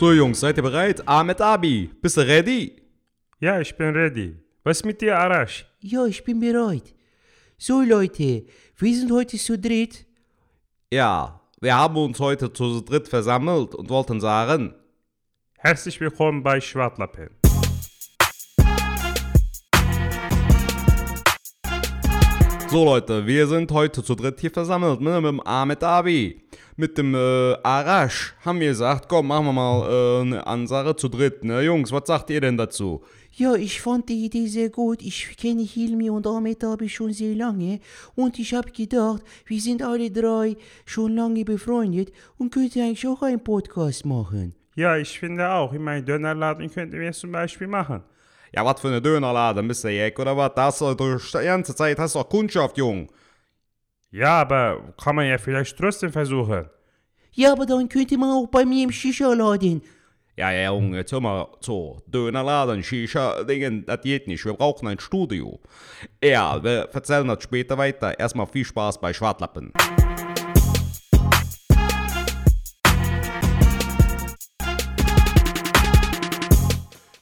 So Jungs, seid ihr bereit? Ahmed Abi, bist du ready? Ja, ich bin ready. Was mit dir, Arash? Ja, ich bin bereit. So Leute, wir sind heute zu dritt. Ja, wir haben uns heute zu dritt versammelt und wollten sagen, Herzlich willkommen bei Schwartlappen. so Leute, wir sind heute zu dritt hier versammelt ne, mit dem Ahmed Abi. Mit dem äh, Arash haben wir gesagt, komm, machen wir mal äh, eine Ansage zu dritt. Ne? Jungs, was sagt ihr denn dazu? Ja, ich fand die Idee sehr gut. Ich kenne Hilmi und Ahmed habe ich schon sehr lange. Und ich habe gedacht, wir sind alle drei schon lange befreundet und könnten eigentlich auch einen Podcast machen. Ja, ich finde auch, in meinem Dönerladen könnten wir es zum Beispiel machen. Ja, was für eine Dönerladen, bist du Jack, oder was? Das äh, du die ganze Zeit hast du doch Kundschaft, Jung. Ja, aber kann man ja vielleicht trotzdem versuchen. Ja, aber dann könnte man auch bei mir im Shisha-Laden. Ja, ja, Junge, jetzt hör mal zu. Dönerladen, Shisha, Dingen, das geht nicht. Wir brauchen ein Studio. Ja, wir erzählen das später weiter. Erstmal viel Spaß bei Schwartlappen.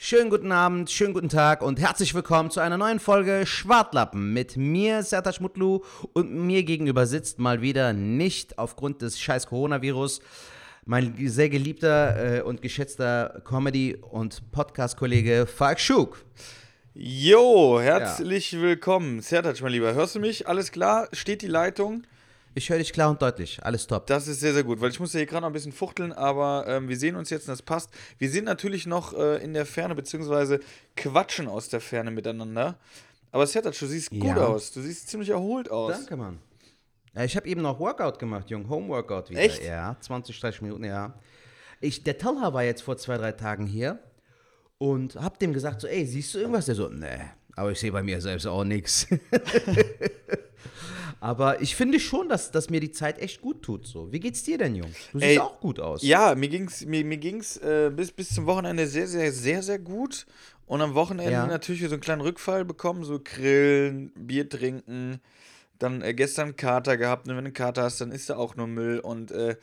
Schönen guten Abend, schönen guten Tag und herzlich willkommen zu einer neuen Folge Schwartlappen mit mir, Sertac Mutlu, und mir gegenüber sitzt mal wieder nicht aufgrund des scheiß Coronavirus mein sehr geliebter äh, und geschätzter Comedy- und Podcast-Kollege Falk Schug. Jo, herzlich willkommen. Sertac, mein Lieber, hörst du mich? Alles klar? Steht die Leitung? Ich höre dich klar und deutlich, alles top. Das ist sehr, sehr gut, weil ich musste hier gerade noch ein bisschen fuchteln, aber ähm, wir sehen uns jetzt und das passt. Wir sind natürlich noch äh, in der Ferne, beziehungsweise quatschen aus der Ferne miteinander. Aber Sertac, du siehst gut Ja. aus. Du siehst ziemlich erholt aus. Danke, Mann. Ja, ich habe eben noch Workout gemacht, Jung, Home-Workout wieder. Echt? Ja, 20, 30 Minuten, ja. Ich, der Talha war jetzt vor zwei, drei Tagen hier und hab dem gesagt so, ey, siehst du irgendwas? Der so, nee, aber ich sehe bei mir selbst auch nichts. Aber ich finde schon, dass, dass mir die Zeit echt gut tut. So. Wie geht's dir denn, Jung? Du siehst Ey, auch gut aus. Ja, mir ging's, mir, mir ging's äh, bis, bis zum Wochenende sehr, sehr, sehr, sehr gut. Und am Wochenende Ja. natürlich so einen kleinen Rückfall bekommen, so grillen, Bier trinken. Dann äh, gestern Kater gehabt. Und wenn du einen Kater hast, dann ist da auch nur Müll. Und äh,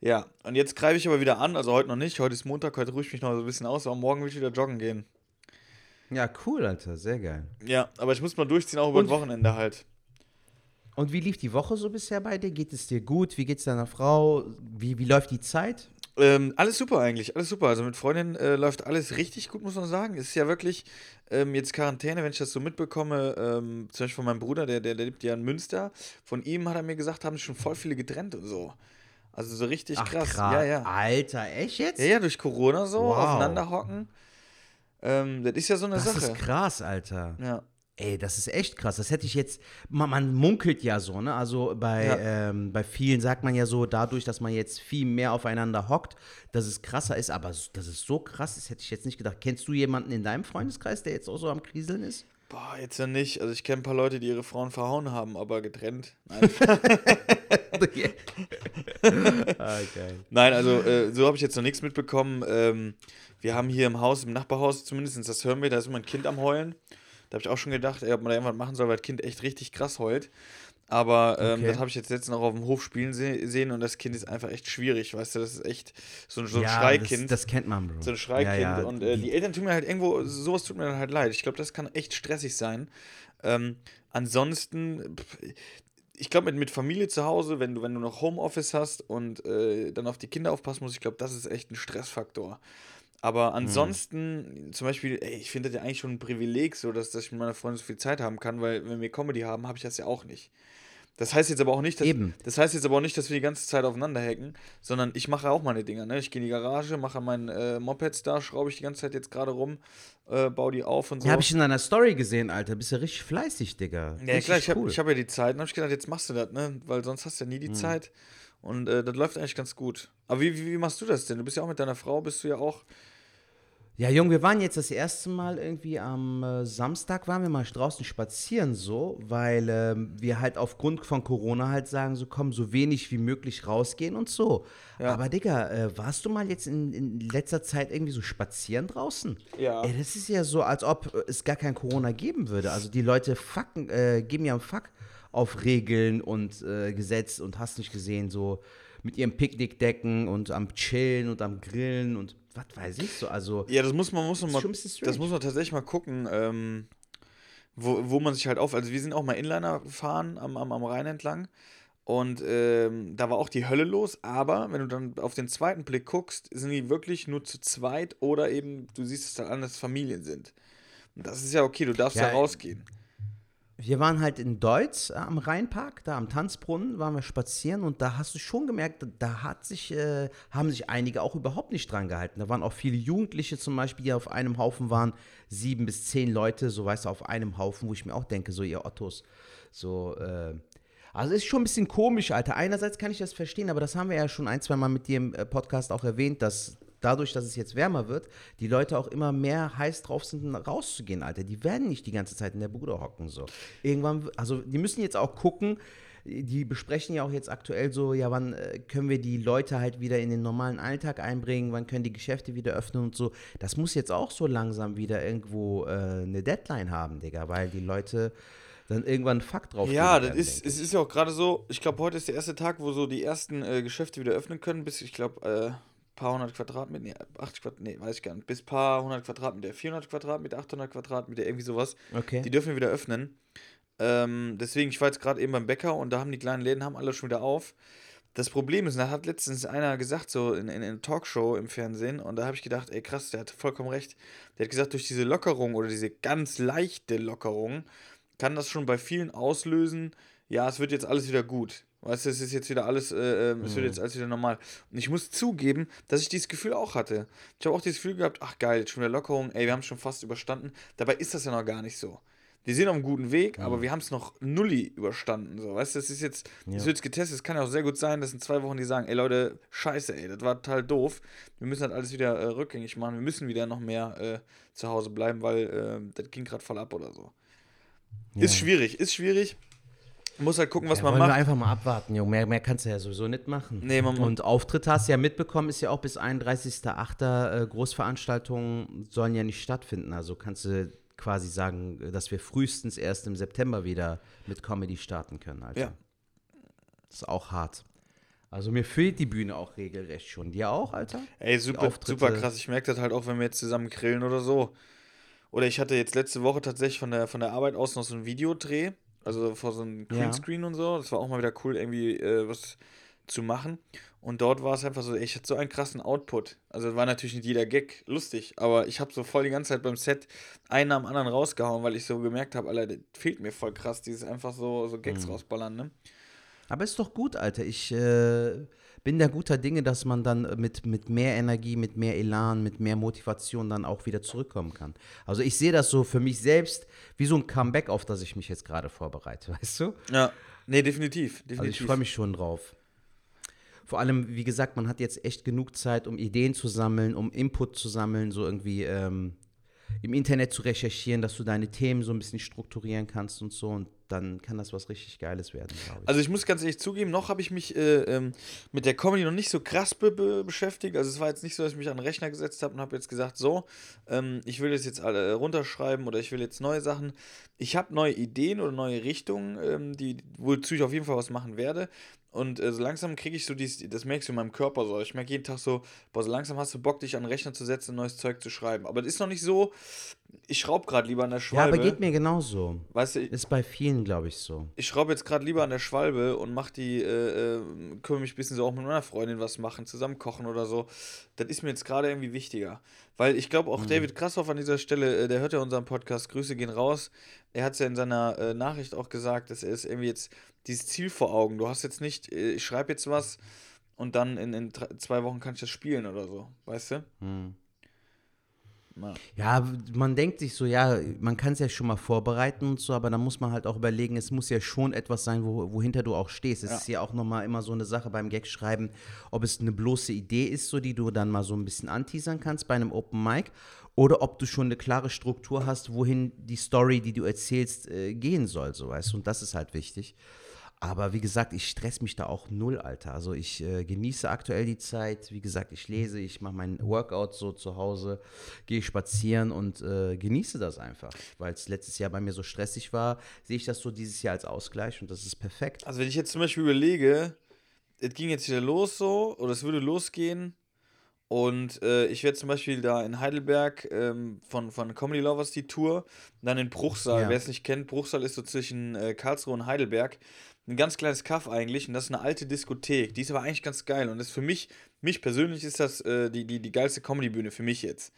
ja, und jetzt greife ich aber wieder an. Also heute noch nicht. Heute ist Montag, heute ruhe ich mich noch so ein bisschen aus. Aber morgen will ich wieder joggen gehen. Ja, cool, Alter, sehr geil. Ja, aber ich muss mal durchziehen, auch über Und- das Wochenende halt. Und wie lief die Woche so bisher bei dir? Geht es dir gut? Wie geht's deiner Frau? Wie, wie läuft die Zeit? Ähm, alles super eigentlich, alles super. Also mit Freundin äh, läuft alles richtig gut, muss man sagen. Es ist ja wirklich ähm, jetzt Quarantäne, wenn ich das so mitbekomme, ähm, zum Beispiel von meinem Bruder, der, der, der lebt ja in Münster. Von ihm hat er mir gesagt, haben sich schon voll viele getrennt und so. Also so richtig krass. Ja, ja. Alter, echt jetzt? Ja, ja, durch Corona so, Wow. aufeinander hocken. Ähm, das ist ja so eine das Sache. ist krass, Alter. Ja. Ey, das ist echt krass. Das hätte ich jetzt. Man, man munkelt ja so, ne? Also bei, Ja. ähm, bei vielen sagt man ja so, dadurch, dass man jetzt viel mehr aufeinander hockt, dass es krasser ist. Aber dass es so krass ist, hätte ich jetzt nicht gedacht. Kennst du jemanden in deinem Freundeskreis, der jetzt auch so am Kriseln ist? Boah, jetzt ja nicht. Also ich kenne ein paar Leute, die ihre Frauen verhauen haben, aber getrennt. Nein, ah, geil. Nein, also äh, so habe ich jetzt noch nichts mitbekommen. Ähm, wir haben hier im Haus, im Nachbarhaus zumindest, das hören wir, da ist immer ein Kind am Heulen. Da habe ich auch schon gedacht, ey, ob man da irgendwas machen soll, weil das Kind echt richtig krass heult. Aber ähm, Okay. das habe ich jetzt letztens auch auf dem Hof spielen se sehen und das Kind ist einfach echt schwierig, weißt du, das ist echt so, ein- so ein ja, Schreikind. Das, das kennt man, Bro. so ein Schreikind. Ja, ja, und äh, die Eltern tun mir halt irgendwo, sowas tut mir dann halt leid. Ich glaube, das kann echt stressig sein. Ähm, ansonsten, pff, ich glaube, mit, mit Familie zu Hause, wenn du, wenn du noch Homeoffice hast und äh, dann auf die Kinder aufpassen musst, ich glaube, das ist echt ein Stressfaktor. Aber ansonsten, zum Beispiel, ey, ich finde das ja eigentlich schon ein Privileg, so dass, dass ich mit meiner Freundin so viel Zeit haben kann, weil wenn wir Comedy haben, habe ich das ja auch nicht. Das heißt jetzt aber auch nicht, dass, Eben. das heißt jetzt aber auch nicht, dass wir die ganze Zeit aufeinander hacken, sondern ich mache auch meine Dinger. Ne? Ich gehe in die Garage, mache mein äh, Mopeds da, schraube ich die ganze Zeit jetzt gerade rum, äh, baue die auf und so. Ja, habe ich in deiner Story gesehen, Alter. Bist ja richtig fleißig, Digga. ja, richtig klar, ich habe cool. hab ja die Zeit. Dann habe ich gedacht, jetzt machst du das, ne? Weil sonst hast du ja nie die Hm. Zeit. Und äh, das läuft eigentlich ganz gut. Aber wie, wie, wie machst du das denn? Du bist ja auch mit deiner Frau, bist du ja auch. Ja, Jung, wir waren jetzt das erste Mal irgendwie am äh, Samstag, waren wir mal draußen spazieren so, weil ähm, wir halt aufgrund von Corona halt sagen, so komm, so wenig wie möglich rausgehen und so. Ja. Aber Digga, äh, warst du mal jetzt in, in letzter Zeit irgendwie so spazieren draußen? Ja. Ey, das ist ja so, als ob es gar kein Corona geben würde. Also die Leute fucken, äh, geben ja einen Fuck auf Regeln und äh, Gesetz und hast nicht gesehen, so mit ihren Picknickdecken und am Chillen und am Grillen und was weiß ich so. Also, Ja, das muss man, muss man mal, das muss man tatsächlich mal gucken, ähm, wo, wo man sich halt auf. Also wir sind auch mal Inliner gefahren am, am, am Rhein entlang. Und ähm, da war auch die Hölle los, aber wenn du dann auf den zweiten Blick guckst, sind die wirklich nur zu zweit oder eben, du siehst es dann an, dass Familien sind. Und das ist ja okay, du darfst Ja, da rausgehen. Wir waren halt in Deutz äh, am Rheinpark, da am Tanzbrunnen waren wir spazieren und da hast du schon gemerkt, da hat sich, äh, haben sich einige auch überhaupt nicht dran gehalten. Da waren auch viele Jugendliche zum Beispiel, die auf einem Haufen waren, sieben bis zehn Leute, so weißt du, auf einem Haufen, wo ich mir auch denke, so ihr Ottos, so, äh, also ist schon ein bisschen komisch, Alter. Einerseits kann ich das verstehen, aber das haben wir ja schon ein, zwei Mal mit dir im äh, Podcast auch erwähnt, dass dadurch, dass es jetzt wärmer wird, die Leute auch immer mehr heiß drauf sind, rauszugehen, Alter. Die werden nicht die ganze Zeit in der Bude hocken, so. Irgendwann, also die müssen jetzt auch gucken, die besprechen ja auch jetzt aktuell so, ja, wann äh, können wir die Leute halt wieder in den normalen Alltag einbringen, wann können die Geschäfte wieder öffnen und so. Das muss jetzt auch so langsam wieder irgendwo äh, eine Deadline haben, Digga, weil die Leute dann irgendwann Fakt drauf Ja, das werden, ist, es ist ja auch gerade so, ich glaube, heute ist der erste Tag, wo so die ersten äh, Geschäfte wieder öffnen können, bis, ich glaube, äh, paar hundert Quadratmeter, nee, 80 Quadratmeter, nee, weiß ich gar nicht, bis paar hundert Quadratmeter, 400 Quadratmeter, 800 Quadratmeter, irgendwie sowas. Okay. Die dürfen wieder öffnen. Ähm, deswegen, ich war jetzt gerade eben beim Bäcker und da haben die kleinen Läden haben alle schon wieder auf. Das Problem ist, da hat letztens einer gesagt, so in, in, in einer Talkshow im Fernsehen, und da habe ich gedacht, ey krass, der hat vollkommen recht. Der hat gesagt, durch diese Lockerung oder diese ganz leichte Lockerung kann das schon bei vielen auslösen, ja, es wird jetzt alles wieder gut. Weißt du, es ist jetzt wieder alles, äh, äh, es wird jetzt alles wieder normal. Und ich muss zugeben, dass ich dieses Gefühl auch hatte. Ich habe auch dieses Gefühl gehabt, ach geil, jetzt schon wieder Lockerung, ey, wir haben es schon fast überstanden. Dabei ist das ja noch gar nicht so. Wir sind auf einem guten Weg, aber wir haben es noch nulli überstanden. So, weißt du, das ist jetzt, das Ja. wird getestet. Es kann ja auch sehr gut sein, dass in zwei Wochen die sagen, ey Leute, scheiße, ey, das war total doof. Wir müssen das alles wieder äh, rückgängig machen. Wir müssen wieder noch mehr äh, zu Hause bleiben, weil äh, das ging gerade voll ab oder so. Ist schwierig, ist schwierig. Muss halt gucken, was ja, man wollen wir macht. einfach mal abwarten, Junge. Mehr, mehr kannst du ja sowieso nicht machen. Nee, man- Und Auftritte hast du ja mitbekommen, ist ja auch bis 31.08. Äh, Großveranstaltungen sollen ja nicht stattfinden. Also kannst du quasi sagen, dass wir frühestens erst im September wieder mit Comedy starten können, Alter. Ja. Das ist auch hart. Also mir fehlt die Bühne auch regelrecht schon. Dir auch, Alter? Ey, super, super krass. Ich merke das halt auch, wenn wir jetzt zusammen grillen oder so. Oder ich hatte jetzt letzte Woche tatsächlich von der, von der Arbeit aus noch so einen Videodreh. Also vor so einem Ja. Greenscreen und so. Das war auch mal wieder cool, irgendwie äh, was zu machen. Und dort war es einfach so, ich hatte so einen krassen Output. Also war natürlich nicht jeder Gag lustig, aber ich habe so voll die ganze Zeit beim Set einen am anderen rausgehauen, weil ich so gemerkt habe, Alter, das fehlt mir voll krass, dieses einfach so, so Mhm. Gags rausballern, ne? Aber ist doch gut, Alter. Ich äh, bin da guter Dinge, dass man dann mit, mit mehr Energie, mit mehr Elan, mit mehr Motivation dann auch wieder zurückkommen kann. Also ich sehe das so für mich selbst wie so ein Comeback, auf das ich mich jetzt gerade vorbereite, weißt du? Ja. Nee, definitiv. definitiv. Also ich freue mich schon drauf. Vor allem, wie gesagt, man hat jetzt echt genug Zeit, um Ideen zu sammeln, um Input zu sammeln, so irgendwie ähm, im Internet zu recherchieren, dass du deine Themen so ein bisschen strukturieren kannst und so. Und dann kann das was richtig Geiles werden, glaube ich. Also ich muss ganz ehrlich zugeben, noch habe ich mich äh, ähm, mit der Comedy noch nicht so krass be be beschäftigt. Also es war jetzt nicht so, dass ich mich an den Rechner gesetzt habe und habe jetzt gesagt, so, ähm, ich will das jetzt alle runterschreiben oder ich will jetzt neue Sachen. Ich habe neue Ideen oder neue Richtungen, ähm, die, wozu ich auf jeden Fall was machen werde. Und äh, so langsam kriege ich so dieses, das merkst du in meinem Körper so. Ich merke jeden Tag so, boah, so langsam hast du Bock, dich an den Rechner zu setzen und neues Zeug zu schreiben. Aber das ist noch nicht so, ich schraube gerade lieber an der ja, Schwalbe. aber geht mir genauso. weißt du, Ist bei vielen, glaube ich, so. ich schraube jetzt gerade lieber an der Schwalbe und mach die, äh, äh, kümmere mich ein bisschen so auch mit meiner Freundin was machen, zusammen kochen oder so. Das ist mir jetzt gerade irgendwie wichtiger. Weil ich glaube auch David Krassoff an dieser Stelle, äh, der hört ja unseren Podcast, Grüße gehen raus. Er hat es ja in seiner äh, Nachricht auch gesagt, dass er ist irgendwie jetzt dieses Ziel vor Augen. Du hast jetzt nicht, äh, ich schreibe jetzt was und dann in, in zwei Wochen kann ich das spielen oder so, weißt du? Ja. Ja, man denkt sich so, ja, man kann es ja schon mal vorbereiten und so, aber dann muss man halt auch überlegen, es muss ja schon etwas sein, wo, wohinter du auch stehst. Es Ja. ist ja auch nochmal immer so eine Sache beim Gag schreiben, ob es eine bloße Idee ist, so die du dann mal so ein bisschen anteasern kannst bei einem Open Mic, oder ob du schon eine klare Struktur hast, wohin die Story, die du erzählst, äh, gehen soll, so weißt du. Und das ist halt wichtig. Aber wie gesagt, ich stress mich da auch null, Alter. Also ich äh, genieße aktuell die Zeit. Wie gesagt, ich lese, ich mache meinen Workout so zu Hause, gehe spazieren und äh, genieße das einfach. Weil es letztes Jahr bei mir so stressig war, sehe ich das so dieses Jahr als Ausgleich und das ist perfekt. Also wenn ich jetzt zum Beispiel überlege, es ging jetzt wieder los so, oder es würde losgehen Und äh, ich werde zum Beispiel da in Heidelberg ähm, von, von Comedy Lovers die Tour, dann in Bruchsal. Ja. Wer es nicht kennt, Bruchsal ist so zwischen äh, Karlsruhe und Heidelberg. Ein ganz kleines Kaff eigentlich und das ist eine alte Diskothek. Die ist aber eigentlich ganz geil und das für mich, mich persönlich ist das äh, die, die, die geilste Comedy-Bühne für mich jetzt.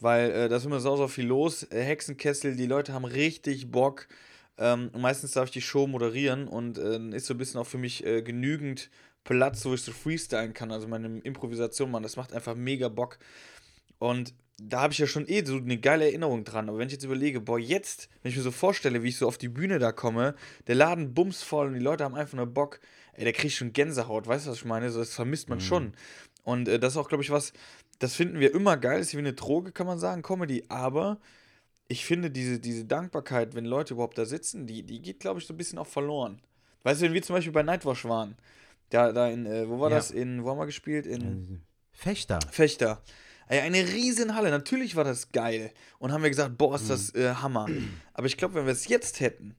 Weil äh, da ist immer sau, sau viel los. Äh, Hexenkessel, die Leute haben richtig Bock. Ähm, meistens darf ich die Show moderieren und äh, ist so ein bisschen auch für mich äh, genügend Platz, wo ich so freestylen kann, also meine Improvisation machen. Das macht einfach mega Bock. Und da habe ich ja schon eh so eine geile Erinnerung dran. Aber wenn ich jetzt überlege, boah, jetzt, wenn ich mir so vorstelle, wie ich so auf die Bühne da komme, der Laden bumsvoll und die Leute haben einfach nur Bock, ey, da krieg ich schon Gänsehaut, weißt du, was ich meine? So, das vermisst man schon. Und äh, das ist auch, glaube ich, was, das finden wir immer geil, ist wie eine Droge, kann man sagen, Comedy. Aber ich finde, diese, diese Dankbarkeit, wenn Leute überhaupt da sitzen, die, die geht, glaube ich, so ein bisschen auch verloren. Weißt du, wenn wir zum Beispiel bei Nightwash waren, da, da in, äh, wo war Ja. das? In, wo haben wir gespielt? In Fechter. Fechter. Ey, eine riesen Halle. Natürlich war das geil. Und haben wir gesagt, boah, ist das äh, Hammer. Aber ich glaube, wenn wir es jetzt hätten,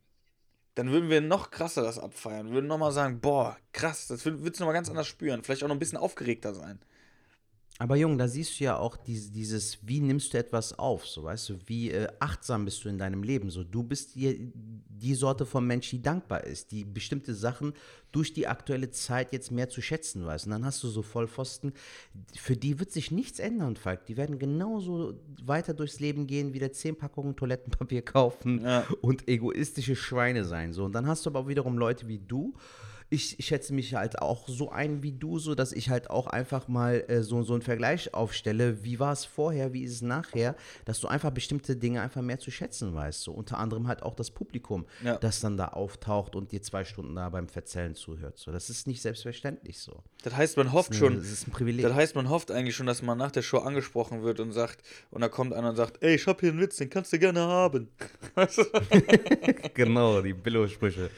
dann würden wir noch krasser das abfeiern. Würden nochmal sagen, boah, krass, das würdest du nochmal ganz anders spüren. Vielleicht auch noch ein bisschen aufgeregter sein. Aber Jung, da siehst du ja auch diese, dieses, wie nimmst du etwas auf, so weißt du, wie äh, achtsam bist du in deinem Leben, so du bist die, die Sorte von Mensch, die dankbar ist, die bestimmte Sachen durch die aktuelle Zeit jetzt mehr zu schätzen weiß. Und dann hast du so Vollpfosten, für die wird sich nichts ändern, Falk. Die werden genauso weiter durchs Leben gehen, wieder zehn Packungen Toilettenpapier kaufen Ja. und egoistische Schweine sein. So. Und dann hast du aber wiederum Leute wie du. Ich, ich schätze mich halt auch so ein wie du, so dass ich halt auch einfach mal äh, so, so einen Vergleich aufstelle. Wie war es vorher, wie ist es nachher, dass du einfach bestimmte Dinge einfach mehr zu schätzen weißt. So unter anderem halt auch das Publikum, Ja. das dann da auftaucht und dir zwei Stunden da beim Verzählen zuhört. So, das ist nicht selbstverständlich so. Das heißt, man hofft Ja, schon. das ist ein Privileg. Das heißt, man hofft eigentlich schon, dass man nach der Show angesprochen wird und sagt, und da kommt einer und sagt, ey, ich hab hier einen Witz, den kannst du gerne haben. Genau, die Billo-Sprüche.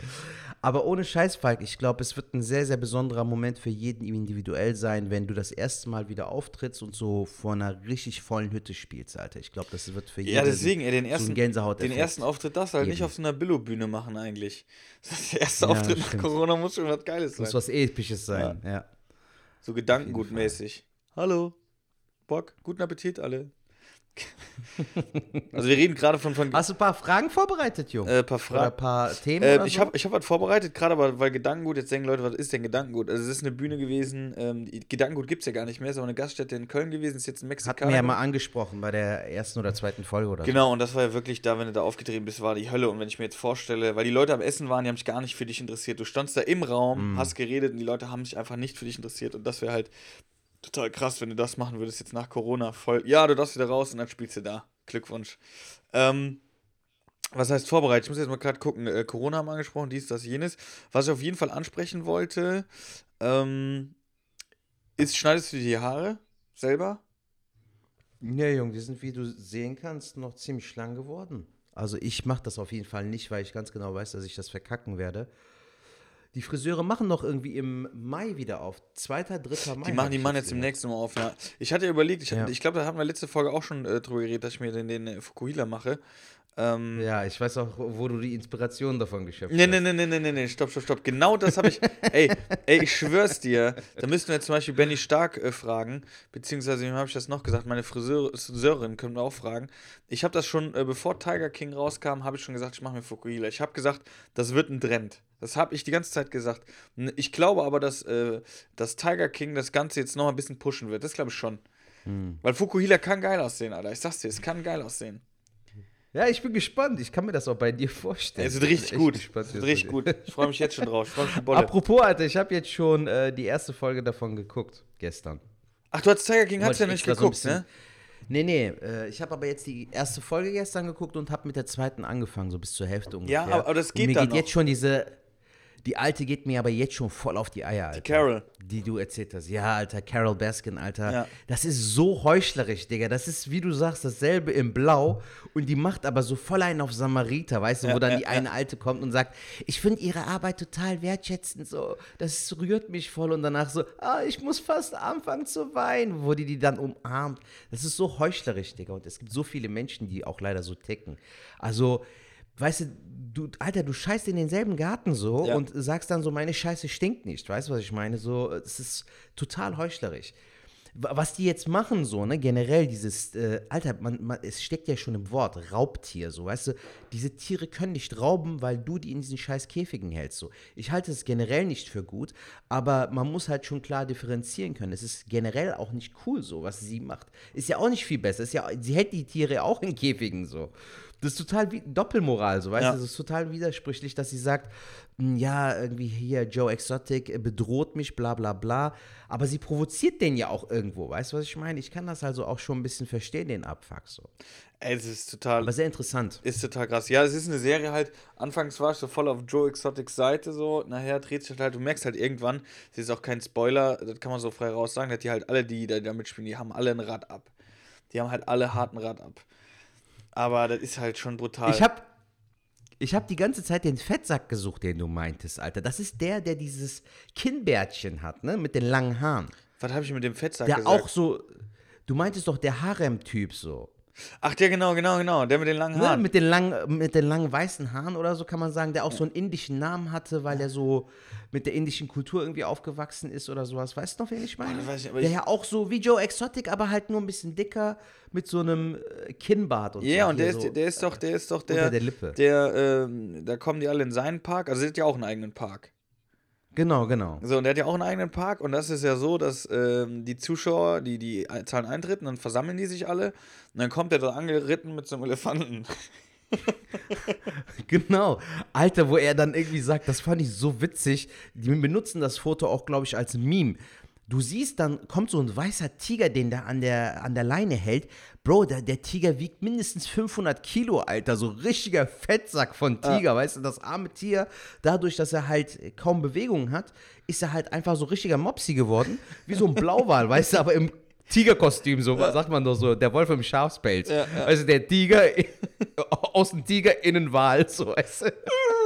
Aber ohne Scheiß, Falk, ich glaube, es wird ein sehr, sehr besonderer Moment für jeden individuell sein, wenn du das erste Mal wieder auftrittst und so vor einer richtig vollen Hütte spielst, Alter. Ich glaube, das wird für jeden Ja, deswegen, ey, den so ersten, ein Gänsehaut den ersten Auftritt darfst du halt nicht Geben. auf so einer Billo-Bühne machen eigentlich. Das der erste Ja, Auftritt nach. Corona muss schon was Geiles muss sein. was Episches sein, ja. So gedankengutmäßig. Hallo, Bock, guten Appetit alle. also wir reden gerade von, von Hast du ein paar Fragen vorbereitet, Jung? äh, paar Oder Fragen. ein paar Themen Äh, oder ich so? habe ich hab was vorbereitet, gerade aber weil Gedankengut, jetzt denken Leute, was ist denn Gedankengut? Also es ist eine Bühne gewesen, ähm, Gedankengut gibt es ja gar nicht mehr, ist aber eine Gaststätte in Köln gewesen, ist jetzt ein Mexikaner. Hatten wir ja mal angesprochen bei der ersten oder zweiten Folge oder Genau, und das war ja wirklich da, wenn du da aufgetreten bist, war die Hölle. Und wenn ich mir jetzt vorstelle, weil die Leute am Essen waren, die haben sich gar nicht für dich interessiert. Du standst da im Raum, Mhm. hast geredet und die Leute haben sich einfach nicht für dich interessiert. Und das wäre halt total krass, wenn du das machen würdest jetzt nach Corona. Voll, ja, du darfst wieder raus und dann spielst du da. Glückwunsch. Ähm, was heißt vorbereitet? Ich muss jetzt mal gerade gucken. Äh, Corona haben wir angesprochen, dies, das, jenes. Was ich auf jeden Fall ansprechen wollte, ähm, ist, schneidest du dir die Haare selber? Ja, Jung, die sind, wie du sehen kannst, noch ziemlich lang geworden. Also ich mache das auf jeden Fall nicht, weil ich ganz genau weiß, dass ich das verkacken werde. Die Friseure machen noch irgendwie im Mai wieder auf. Zweiter, dritter Mai. Die machen die machen jetzt gehört. demnächst Mal auf. Ja. Ich hatte ja überlegt, ich, Ja. ich glaube, da hatten wir letzte Folge auch schon äh, drüber geredet, dass ich mir den, den Fukuhila mache. Ähm, Ja, ich weiß auch, wo du die Inspiration davon geschöpft Nee, hast. nee, nee, nee, nee, nee, nee, stopp, stopp, stopp. Genau das habe ich. ey, ey, ich schwör's dir. Da müssten wir zum Beispiel Benny Stark äh, fragen. Beziehungsweise, wem habe ich das noch gesagt? Meine Friseur- Friseurin können wir auch fragen. Ich habe das schon, äh, bevor Tiger King rauskam, habe ich schon gesagt, ich mache mir Fukuhila. Ich habe gesagt, das wird ein Trend. Das habe ich die ganze Zeit gesagt. Ich glaube aber, dass, äh, dass Tiger King das Ganze jetzt noch ein bisschen pushen wird. Das glaube ich schon. Hm. Weil Fukuhila kann geil aussehen, Alter. Ich sag's dir, es kann geil aussehen. Ja, ich bin gespannt. Ich kann mir das auch bei dir vorstellen. Es wird richtig gut. gespannt, wird richtig gut. Ich freue mich jetzt schon drauf. Ich freue mich wie Bolle. Apropos, Alter, ich habe jetzt schon äh, die erste Folge davon geguckt, gestern. Ach, du hast Tiger King, hast ja ich nicht so geguckt, bisschen- ne? Nee, nee, äh, ich habe aber jetzt die erste Folge gestern geguckt und habe mit der zweiten angefangen, so bis zur Hälfte ungefähr. aber- aber das und geht mir dann geht noch. jetzt schon diese, die alte geht mir aber jetzt schon voll auf die Eier, Alter. Carol. Die du erzählt hast. Ja, Alter, Carol Baskin, Alter. Ja. Das ist so heuchlerisch, Digga. Das ist, wie du sagst, dasselbe in Blau und die macht aber so voll einen auf Samariter, weißt du, Ja, wo dann ja, die eine Alte kommt und sagt, ich finde ihre Arbeit total wertschätzend, so, das rührt mich voll und danach so, ah, ich muss fast anfangen zu weinen, wo die die dann umarmt. Das ist so heuchlerisch, Digga. Und es gibt so viele Menschen, die auch leider so ticken. Also, weißt du, du, Alter, du scheißt in denselben Garten so Ja. und sagst dann so, meine Scheiße stinkt nicht. Weißt du, was ich meine? So, es ist total heuchlerisch. wa- was die jetzt machen, so, ne, generell dieses, äh, Alter, man, man, es steckt ja schon im Wort, Raubtier, so, weißt du, diese Tiere können nicht rauben, weil du die in diesen scheiß Käfigen hältst, so. Ich halte es generell nicht für gut, aber man muss halt schon klar differenzieren können. Es ist generell auch nicht cool, so, was sie macht. Ist ja auch nicht viel besser, ist ja, sie hält die Tiere auch in Käfigen, so. Das ist total wie Doppelmoral, so, weißt Ja. du, das ist total widersprüchlich, dass sie sagt, "Hm, ja, irgendwie hier Joe Exotic bedroht mich, bla bla bla. Aber sie provoziert den ja auch irgendwo, weißt du, was ich meine? Ich kann das also auch schon ein bisschen verstehen, den Abfuck so. Ey, es ist total. Aber sehr interessant. Ist total krass. Ja, es ist eine Serie halt. Anfangs war ich so voll auf Joe Exotics Seite so. Nachher dreht sich halt. Du merkst halt irgendwann, das ist auch kein Spoiler, das kann man so frei raus sagen, dass die halt alle, die da da mitspielen, die haben alle ein Rad ab. Die haben halt alle harten Rad ab. Aber das ist halt schon brutal. Ich habe ich hab die ganze Zeit den Fettsack gesucht, den du meintest, Alter. Das ist der, der dieses Kinnbärtchen hat, ne, mit den langen Haaren. Was habe ich mit dem Fettsack Der gesagt? auch so, du meintest doch der Harem-Typ so. Ach, der genau, genau, genau. Der mit den langen Ne, Haaren. mit, den langen, mit den langen weißen Haaren oder so kann man sagen, der auch so einen indischen Namen hatte, weil er so mit der indischen Kultur irgendwie aufgewachsen ist oder sowas. Weißt du noch, wen ich meine? das weiß ich der ja auch so wie Joe Exotic, aber halt nur ein bisschen dicker mit so einem äh, Kinnbart und Ja, so. und der ist, so, der ist doch, der ist doch der, der Lippe. der, ähm, da kommen die alle in seinen Park, also der hat ja auch einen eigenen Park. Genau, genau. So, und der hat ja auch einen eigenen Park und das ist ja so, dass ähm, die Zuschauer, die, die zahlen Eintritt und dann versammeln die sich alle und dann kommt er da angeritten mit so einem Elefanten. Genau. Alter, wo er dann irgendwie sagt, das fand ich so witzig. Die benutzen das Foto auch, glaube ich, als Meme. Du siehst, dann kommt so ein weißer Tiger, den der an der, an der Leine hält. Bro, der, der Tiger wiegt mindestens 500 Kilo, Alter. So richtiger Fettsack von Tiger, weißt du? Das arme Tier, dadurch, dass er halt kaum Bewegungen hat, ist er halt einfach so richtiger Mopsi geworden. Wie so ein Blauwal, weißt du? Aber im Tigerkostüm, so sagt man doch so. Der Wolf im Schafspelz. Also der Tiger, aus dem Tiger innen Wal, so weißt du?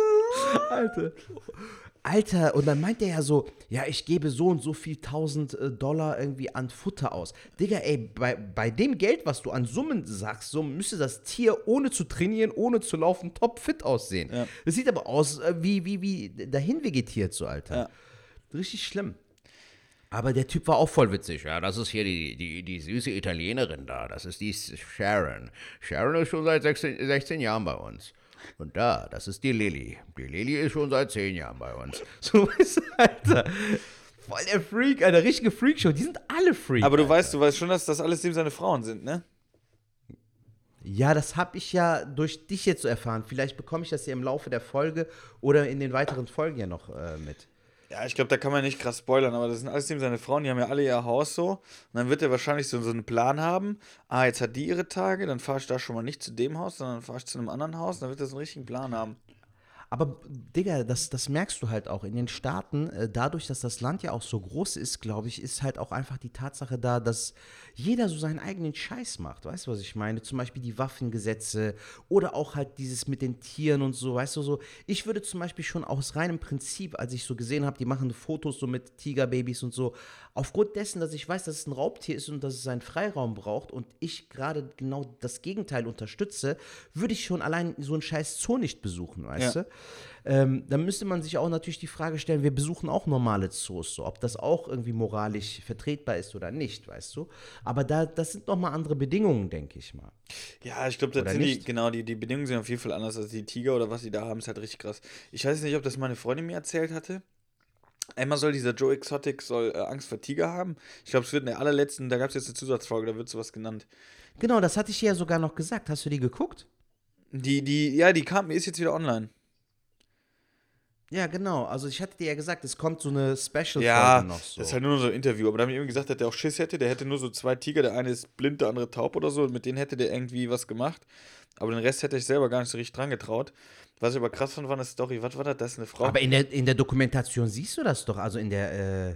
Alter. Alter, und dann meint er ja so, ja, ich gebe so und so viel tausend äh, Dollar irgendwie an Futter aus. Digga, ey, bei, bei dem Geld, was du an Summen sagst, so müsste das Tier ohne zu trainieren, ohne zu laufen, topfit aussehen. Ja. Das sieht aber aus äh, wie, wie, wie dahin vegetiert, so, Alter. Ja. Richtig schlimm. Aber der Typ war auch voll witzig. Ja, das ist hier die, die, die süße Italienerin da. Das ist die Sharon. Sharon ist schon seit 16, 16 Jahren bei uns. Und da, das ist die Lilly. Die Lilly ist schon seit 10 Jahren bei uns. So du, Alter. Voll der Freak, Alter. Richtige Freakshow. Die sind alle Freak. Aber du Alter. weißt, du weißt schon, dass das alles dem seine Frauen sind, ne? Ja, das habe ich ja durch dich jetzt so erfahren. Vielleicht bekomme ich das ja im Laufe der Folge oder in den weiteren Folgen ja noch äh, mit. Ja, ich glaube, da kann man nicht krass spoilern, aber das sind alles dem seine Frauen, die haben ja alle ihr Haus so. Und dann wird er wahrscheinlich so, so einen Plan haben. Ah, jetzt hat die ihre Tage, dann fahre ich da schon mal nicht zu dem Haus, sondern fahre ich zu einem anderen Haus. Dann wird er so einen richtigen Plan haben. Aber, Digga, das, das merkst du halt auch in den Staaten. Äh, dadurch, dass das Land ja auch so groß ist, glaube ich, ist halt auch einfach die Tatsache da, dass jeder so seinen eigenen Scheiß macht. Weißt du, was ich meine? Zum Beispiel die Waffengesetze oder auch halt dieses mit den Tieren und so. Weißt du, so. Ich würde zum Beispiel schon aus reinem Prinzip, als ich so gesehen habe, die machen Fotos so mit Tigerbabys und so, aufgrund dessen, dass ich weiß, dass es ein Raubtier ist und dass es seinen Freiraum braucht und ich gerade genau das Gegenteil unterstütze, würde ich schon allein so einen scheiß Zoo nicht besuchen, weißt Ja. du? Ähm, dann müsste man sich auch natürlich die Frage stellen, wir besuchen auch normale Zoos, so, ob das auch irgendwie moralisch vertretbar ist oder nicht, weißt du? Aber da, das sind nochmal andere Bedingungen, denke ich mal. Ja, ich glaube, das sind die, nicht? genau, die, die Bedingungen sind auf jeden Fall anders als die Tiger oder was die da haben, ist halt richtig krass. Ich weiß nicht, ob das meine Freundin mir erzählt hatte. Einmal soll dieser Joe Exotic soll äh, Angst vor Tiger haben. Ich glaube, es wird in der allerletzten, da gab es jetzt eine Zusatzfolge, da wird sowas genannt. Genau, das hatte ich dir ja sogar noch gesagt. Hast du die geguckt? Die, die, ja, die kam, ist jetzt wieder online. Ja, genau. Also ich hatte dir ja gesagt, es kommt so eine Special-Folge Ja, noch so. das ist halt nur so ein Interview. Aber da haben die irgendwie gesagt, dass der auch Schiss hätte. Der hätte nur so zwei Tiger. Der eine ist blind, der andere taub oder so. Und mit denen hätte der irgendwie was gemacht. Aber den Rest hätte ich selber gar nicht so richtig dran getraut. Was ich aber krass fand, war eine Story. Was war das? Das ist eine Frau. Aber in der, in der Dokumentation siehst du das doch, also in der, äh,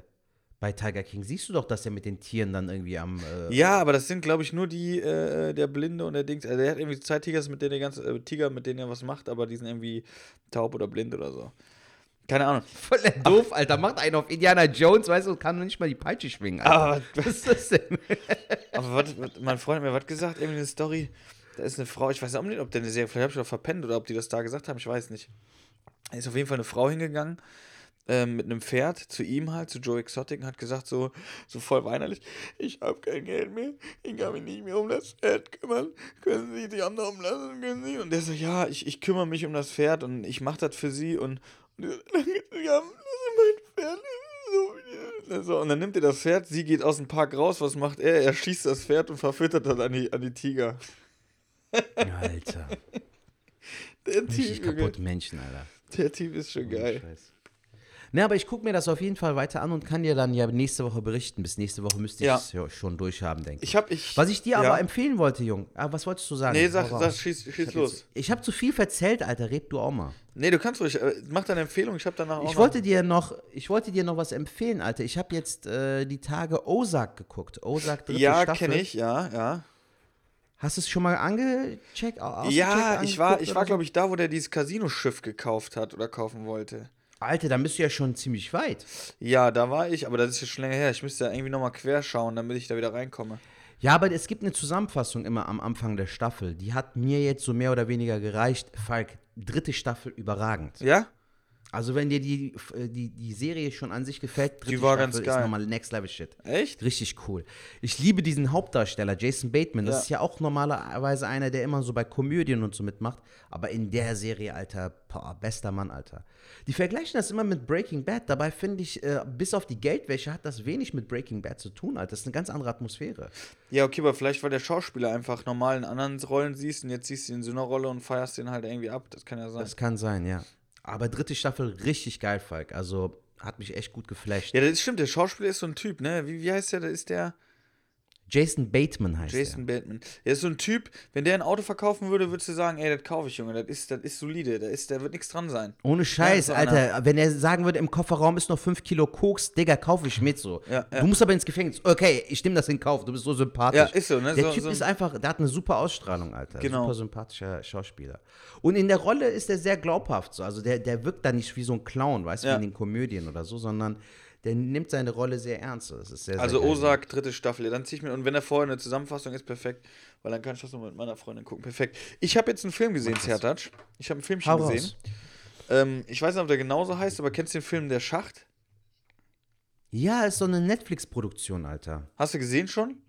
bei Tiger King siehst du doch, dass er mit den Tieren dann irgendwie am, äh, ja, aber das sind, glaube ich, nur die, äh, der Blinde und der Dings. Also der hat irgendwie zwei Tigers, mit denen der ganze, äh, Tiger, mit denen er was macht, aber die sind irgendwie taub oder blind oder so. Keine Ahnung. voll der doof, Alter, macht einen auf Indiana Jones, weißt du, und kann nicht mal die Peitsche schwingen, Alter. Aber, Was ist das denn? aber was, was, mein Freund hat mir was gesagt, irgendwie eine Story. Da ist eine Frau, ich weiß auch nicht, ob der eine Serie, vielleicht habe ich doch verpennt oder ob die das da gesagt haben, ich weiß nicht. Da ist auf jeden Fall eine Frau hingegangen, ähm, mit einem Pferd zu ihm halt, zu Joe Exotic und hat gesagt so, so voll weinerlich, ich habe kein Geld mehr, ich kann mich nicht mehr um das Pferd kümmern, können Sie die anderen umlassen, können Sie? Und der so, ja, ich, ich kümmere mich um das Pferd und ich mache das für Sie und, und so, ja, das ist mein Pferd. So, und dann nimmt er das Pferd, sie geht aus dem Park raus, was macht er? Er schießt das Pferd und verfüttert das an die, an die Tiger. Alter. Der Richtig Typ, Junge, kaputt Menschen, Alter. der Typ ist schon geil. Scheiß. Ne, aber ich gucke mir das auf jeden Fall weiter an und kann dir dann ja nächste Woche berichten. Bis nächste Woche müsste ich Ja. es ja schon durchhaben, denke ich. Ich hab, ich. Was ich dir ja. aber empfehlen wollte, Jung, ah, was wolltest du sagen? Nee, sag, sag schieß, schieß los. Ich habe zu viel verzählt, Alter. Red du auch mal. Nee, du kannst ruhig. Äh, mach deine Empfehlung, ich hab danach auch Ich wollte dir noch, ich wollte dir noch was empfehlen, Alter. Ich habe jetzt äh, die Tage Ozark geguckt. Ozark dritte Ja, Staffel. kenne ich, ja, ja. Hast du es schon mal angecheckt? Ja, ich war, ich war glaube ich, da, wo der dieses Casino-Schiff gekauft hat oder kaufen wollte. Alter, dann bist du ja schon ziemlich weit. Ja, da war ich, aber das ist jetzt schon länger her. Ich müsste da irgendwie nochmal quer schauen, damit ich da wieder reinkomme. Ja, aber es gibt eine Zusammenfassung immer am Anfang der Staffel. Die hat mir jetzt so mehr oder weniger gereicht. Falk, dritte Staffel überragend. Ja? Also wenn dir die, äh, die, die Serie schon an sich gefällt, dritte Die war Staffel ganz ist geil. nochmal Next Level Shit. Echt? Richtig cool. Ich liebe diesen Hauptdarsteller, Jason Bateman. Das Ja. ist ja auch normalerweise einer, der immer so bei Komödien und so mitmacht. Aber in der Serie, Alter, boah, bester Mann, Alter. Die vergleichen das immer mit Breaking Bad. Dabei finde ich, äh, bis auf die Geldwäsche hat das wenig mit Breaking Bad zu tun, Alter. Das ist eine ganz andere Atmosphäre. Ja, okay, aber vielleicht, weil der Schauspieler einfach normal in anderen Rollen siehst und jetzt siehst du ihn in so einer Rolle und feierst den halt irgendwie ab. Das kann ja sein. Das kann sein, ja. Aber dritte Staffel richtig geil, Falk. Also hat mich echt gut geflasht. ja, das stimmt. Der Schauspieler ist so ein Typ, ne? Wie, wie heißt der? Da ist der Jason Bateman heißt Jason Bateman. Der ist so ein Typ, wenn der ein Auto verkaufen würde, würdest du sagen, ey, das kaufe ich, Junge. Das ist, das ist solide. Da, ist, da wird nichts dran sein. Ohne Scheiß, so Alter. Wenn er sagen würde, im Kofferraum ist noch 5 Kilo Koks, Digga, kaufe ich mit so. Ja, ja. Du musst aber ins Gefängnis. Okay, ich nehme das in Kauf. Du bist so sympathisch. Ja, ist so, ne? Der So- Typ so ein- ist einfach, der hat eine super Ausstrahlung, Alter. Genau. Super sympathischer Schauspieler. Und in der Rolle ist er sehr glaubhaft so. Also der, der wirkt da nicht wie so ein Clown, weißt du, Ja. wie in den Komödien oder so, sondern der nimmt seine Rolle sehr ernst. Sehr, Also sehr. Ozark, dritte Staffel. Dann zieh ich mir. Und wenn er vorher eine Zusammenfassung ist, perfekt. Weil dann kann ich das nur mit meiner Freundin gucken. Perfekt. Ich habe jetzt einen Film gesehen, Sertac. Ich habe einen Filmchen Hau gesehen. Ähm, ich weiß nicht, ob der genauso heißt, aber kennst du den Film Der Schacht? Ja, ist so eine Netflix-Produktion, Alter. Hast du gesehen schon?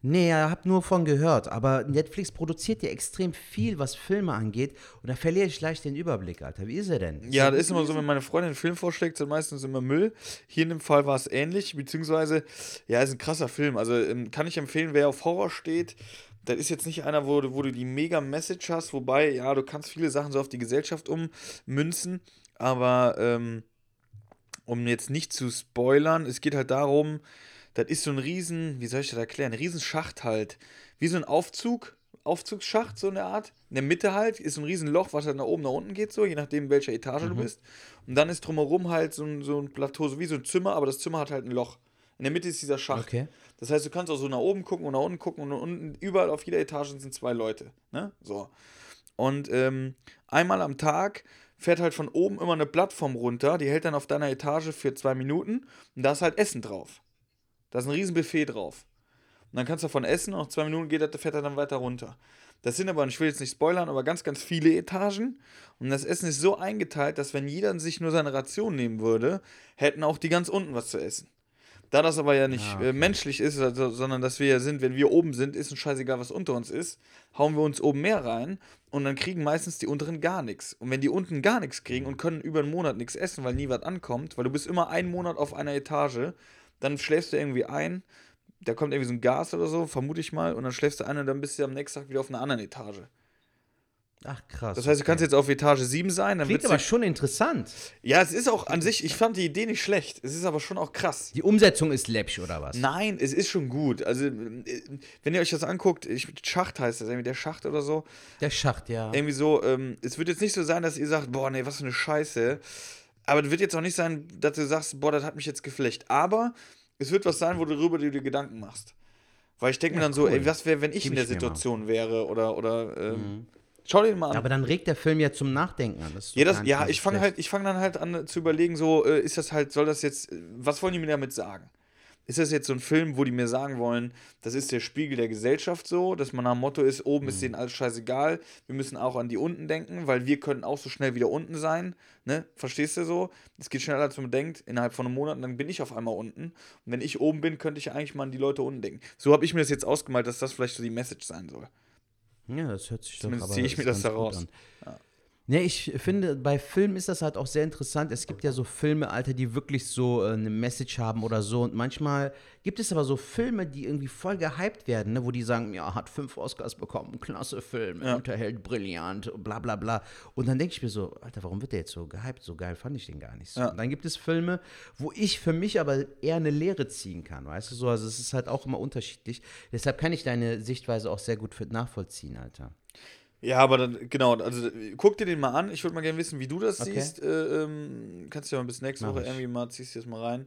Nee, ja, hab nur von gehört. Aber Netflix produziert ja extrem viel, was Filme angeht. Und da verliere ich leicht den Überblick, Alter. Wie ist er denn? Ja, das ist immer so, wenn meine Freundin einen Film vorschlägt, sind meistens immer Müll. Hier in dem Fall war es ähnlich, beziehungsweise, ja, ist ein krasser Film. Also ähm, kann ich empfehlen, wer auf Horror steht. Das ist jetzt nicht einer, wo wo du die mega Message hast, wobei, ja, du kannst viele Sachen so auf die Gesellschaft ummünzen, aber ähm, um jetzt nicht zu spoilern, es geht halt darum, das ist so ein riesen, wie soll ich das erklären, ein riesen Schacht halt, wie so ein Aufzug, Aufzugsschacht, so eine Art. In der Mitte halt ist so ein riesen Loch, was halt nach oben, nach unten geht, so, je nachdem, in welcher Etage du bist. Und dann ist drumherum halt so ein, so ein Plateau, so wie so ein Zimmer, aber das Zimmer hat halt ein Loch. In der Mitte ist dieser Schacht. Okay. Das heißt, du kannst auch so nach oben gucken und nach unten gucken und unten, überall auf jeder Etage sind zwei Leute. Ne? So. Und ähm, einmal am Tag fährt halt von oben immer eine Plattform runter, die hält dann auf deiner Etage für zwei Minuten und da ist halt Essen drauf. Da ist ein riesen Buffet drauf. Und dann kannst du davon essen und nach zwei Minuten geht das, fährt er dann weiter runter. Das sind aber, und ich will jetzt nicht spoilern, aber ganz, ganz viele Etagen. Und das Essen ist so eingeteilt, dass wenn jeder sich nur seine Ration nehmen würde, hätten auch die ganz unten was zu essen. Da das aber ja nicht Ah, okay. äh, menschlich ist, also, sondern dass wir ja sind, wenn wir oben sind, ist uns scheißegal, was unter uns ist, hauen wir uns oben mehr rein und dann kriegen meistens die unteren gar nichts. Und wenn die unten gar nichts kriegen und können über einen Monat nichts essen, weil nie was ankommt, weil du bist immer einen Monat auf einer Etage, dann schläfst du irgendwie ein, da kommt irgendwie so ein Gas oder so, vermute ich mal, und dann schläfst du ein und dann bist du am nächsten Tag wieder auf einer anderen Etage. Ach, krass. Das heißt, du kannst okay. jetzt auf Etage 7 sein, dann Klingt aber schon interessant. Ja, es ist auch an sich, ich fand die Idee nicht schlecht. Es ist aber schon auch krass. Die Umsetzung ist läppsch, oder was? Nein, es ist schon gut. Also, äh, wenn ihr euch das anguckt, ich, Schacht heißt das, irgendwie der Schacht oder so. Der Schacht, ja. Irgendwie so, ähm, es wird jetzt nicht so sein, dass ihr sagt, boah, nee, was für eine Scheiße. Aber es wird jetzt auch nicht sein, dass du sagst, boah, das hat mich jetzt geflecht. Aber es wird was sein, wo du dir Gedanken machst. Weil ich denke mir Ja, dann so, cool. ey, was wäre, wenn ich Gib in der mir mal. Situation wäre oder, oder, ähm, schau dir den mal an. Aber dann regt der Film ja zum Nachdenken an. Ja, das, ja so ich fange halt, ich fange dann halt an zu überlegen, so, äh, ist das halt, soll das jetzt, äh, was wollen die mir damit sagen? Ist das jetzt so ein Film, wo die mir sagen wollen, das ist der Spiegel der Gesellschaft so, dass man am Motto ist, oben ist denen alles scheißegal, wir müssen auch an die unten denken, weil wir können auch so schnell wieder unten sein, ne? Verstehst du so? Es geht schneller, als man denkt, innerhalb von einem Monat, dann bin ich auf einmal unten. Und wenn ich oben bin, könnte ich eigentlich mal an die Leute unten denken. So habe ich mir das jetzt ausgemalt, dass das vielleicht so die Message sein soll. Ja, das hört sich doch Zumindest aber ziehe ich mir das daraus. an. Ne, ich finde, bei Filmen ist das halt auch sehr interessant. Es gibt ja so Filme, Alter, die wirklich so äh, eine Message haben oder so. Und manchmal gibt es aber so Filme, die irgendwie voll gehypt werden, ne? wo die sagen, ja, hat fünf Oscars bekommen, klasse Film, Ja. unterhält brillant, bla bla bla. Und dann denke ich mir so, Alter, warum wird der jetzt so gehypt? So geil fand ich den gar nicht so. Ja. Und dann gibt es Filme, wo ich für mich aber eher eine Lehre ziehen kann, weißt du so? Also es ist halt auch immer unterschiedlich. Deshalb kann ich deine Sichtweise auch sehr gut nachvollziehen, Alter. Ja, aber dann, genau, also äh, guck dir den mal an. Ich würde mal gerne wissen, wie du das Okay. siehst. Äh, ähm, kannst du ja mal bis nächste Mach Woche ich. irgendwie mal, ziehst du das mal rein.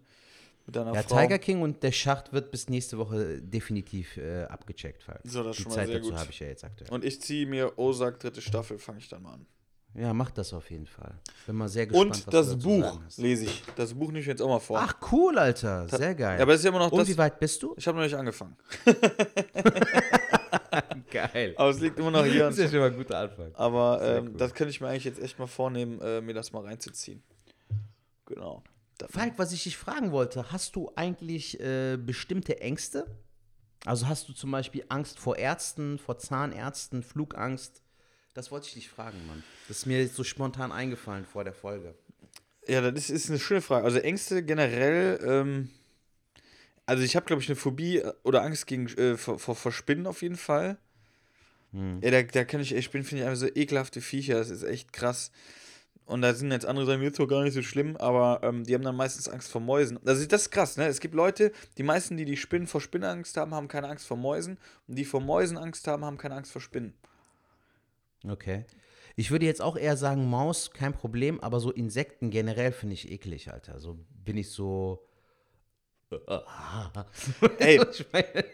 Mit deiner Ja, Frau. Tiger King und der Schacht wird bis nächste Woche definitiv äh, abgecheckt. Falk. So, das ist Die schon mal Zeit sehr dazu habe ich ja jetzt aktuell. Und ich ziehe mir Ozark dritte Staffel, fange ich dann mal an. Ja, mach das auf jeden Fall. Bin mal sehr gespannt, Und was das Buch lese ich. Das Buch nehme ich mir jetzt auch mal vor. Ach, cool, Alter. Sehr geil. Ja, aber es ist ja immer noch und das. wie weit bist du? Ich habe noch nicht angefangen. Geil. Aber es liegt immer noch hier. Das ist ja schon mal ein guter Anfang. Aber ähm, cool. das könnte ich mir eigentlich jetzt echt mal vornehmen, äh, mir das mal reinzuziehen. Genau. Da- Falk, was ich dich fragen wollte, hast du eigentlich äh, bestimmte Ängste? Also hast du zum Beispiel Angst vor Ärzten, vor Zahnärzten, Flugangst? Das wollte ich dich fragen, Mann. Das ist mir jetzt so spontan eingefallen vor der Folge. Ja, das ist, ist eine schöne Frage. Also Ängste generell, ähm, also ich habe, glaube ich, eine Phobie äh, oder Angst gegen, äh, vor, vor, vor Spinnen auf jeden Fall. Ja, da, da kann ich, ey, Spinnen finde ich einfach so ekelhafte Viecher, das ist echt krass. Und da sind jetzt andere sagen, jetzt doch gar nicht so schlimm, aber ähm, die haben dann meistens Angst vor Mäusen. Also das ist krass, ne? Es gibt Leute, die meisten, die die Spinnen vor Spinnen Angst haben, haben keine Angst vor Mäusen. Und die vor Mäusen Angst haben, haben keine Angst vor Spinnen. Okay. Ich würde jetzt auch eher sagen, Maus, kein Problem, aber so Insekten generell finde ich eklig, Alter. So bin ich so. Ey, Ich meine-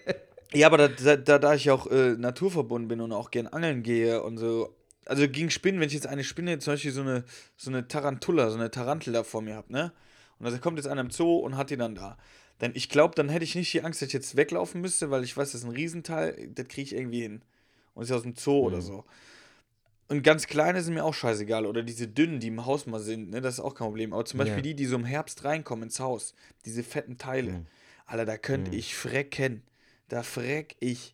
Ja, aber da, da, da, ich auch äh, naturverbunden bin und auch gern angeln gehe und so. Also gegen Spinnen, wenn ich jetzt eine Spinne, zum Beispiel so eine, so eine Tarantula, so eine Tarantel da vor mir habe, ne? Und da kommt jetzt einer im Zoo und hat die dann da. Dann, ich glaube, dann hätte ich nicht die Angst, dass ich jetzt weglaufen müsste, weil ich weiß, das ist ein Riesenteil, das kriege ich irgendwie hin. Und ist aus dem Zoo oder so. Und ganz kleine sind mir auch scheißegal. Oder diese dünnen, die im Haus mal sind, ne? Das ist auch kein Problem. Aber zum Beispiel Ja. die, die so im Herbst reinkommen ins Haus, diese fetten Teile. Alter, da könnte ich frecken. Da freck ich.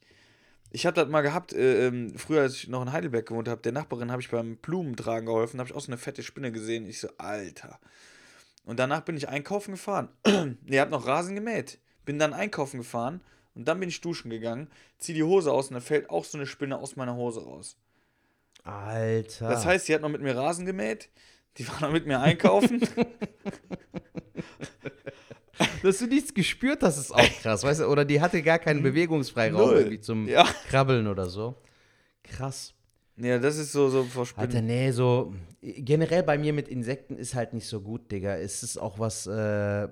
Ich habe das mal gehabt, äh, ähm, früher, als ich noch in Heidelberg gewohnt habe, der Nachbarin habe ich beim Blumentragen geholfen, habe ich auch so eine fette Spinne gesehen. Ich so, Alter. Und danach bin ich einkaufen gefahren. Der hat noch Rasen gemäht. Bin dann einkaufen gefahren und dann bin ich duschen gegangen, zieh die Hose aus und dann fällt auch so eine Spinne aus meiner Hose raus. Alter. Das heißt, sie hat noch mit mir Rasen gemäht, die war noch mit mir einkaufen. dass du nichts gespürt hast, ist auch krass, weißt du? Oder die hatte gar keinen Bewegungsfreiraum Null. irgendwie zum Ja. Krabbeln oder so. Krass. ja, das ist so, so Alter, nee, so generell bei mir mit Insekten ist halt nicht so gut, Digga. Es ist auch was, äh,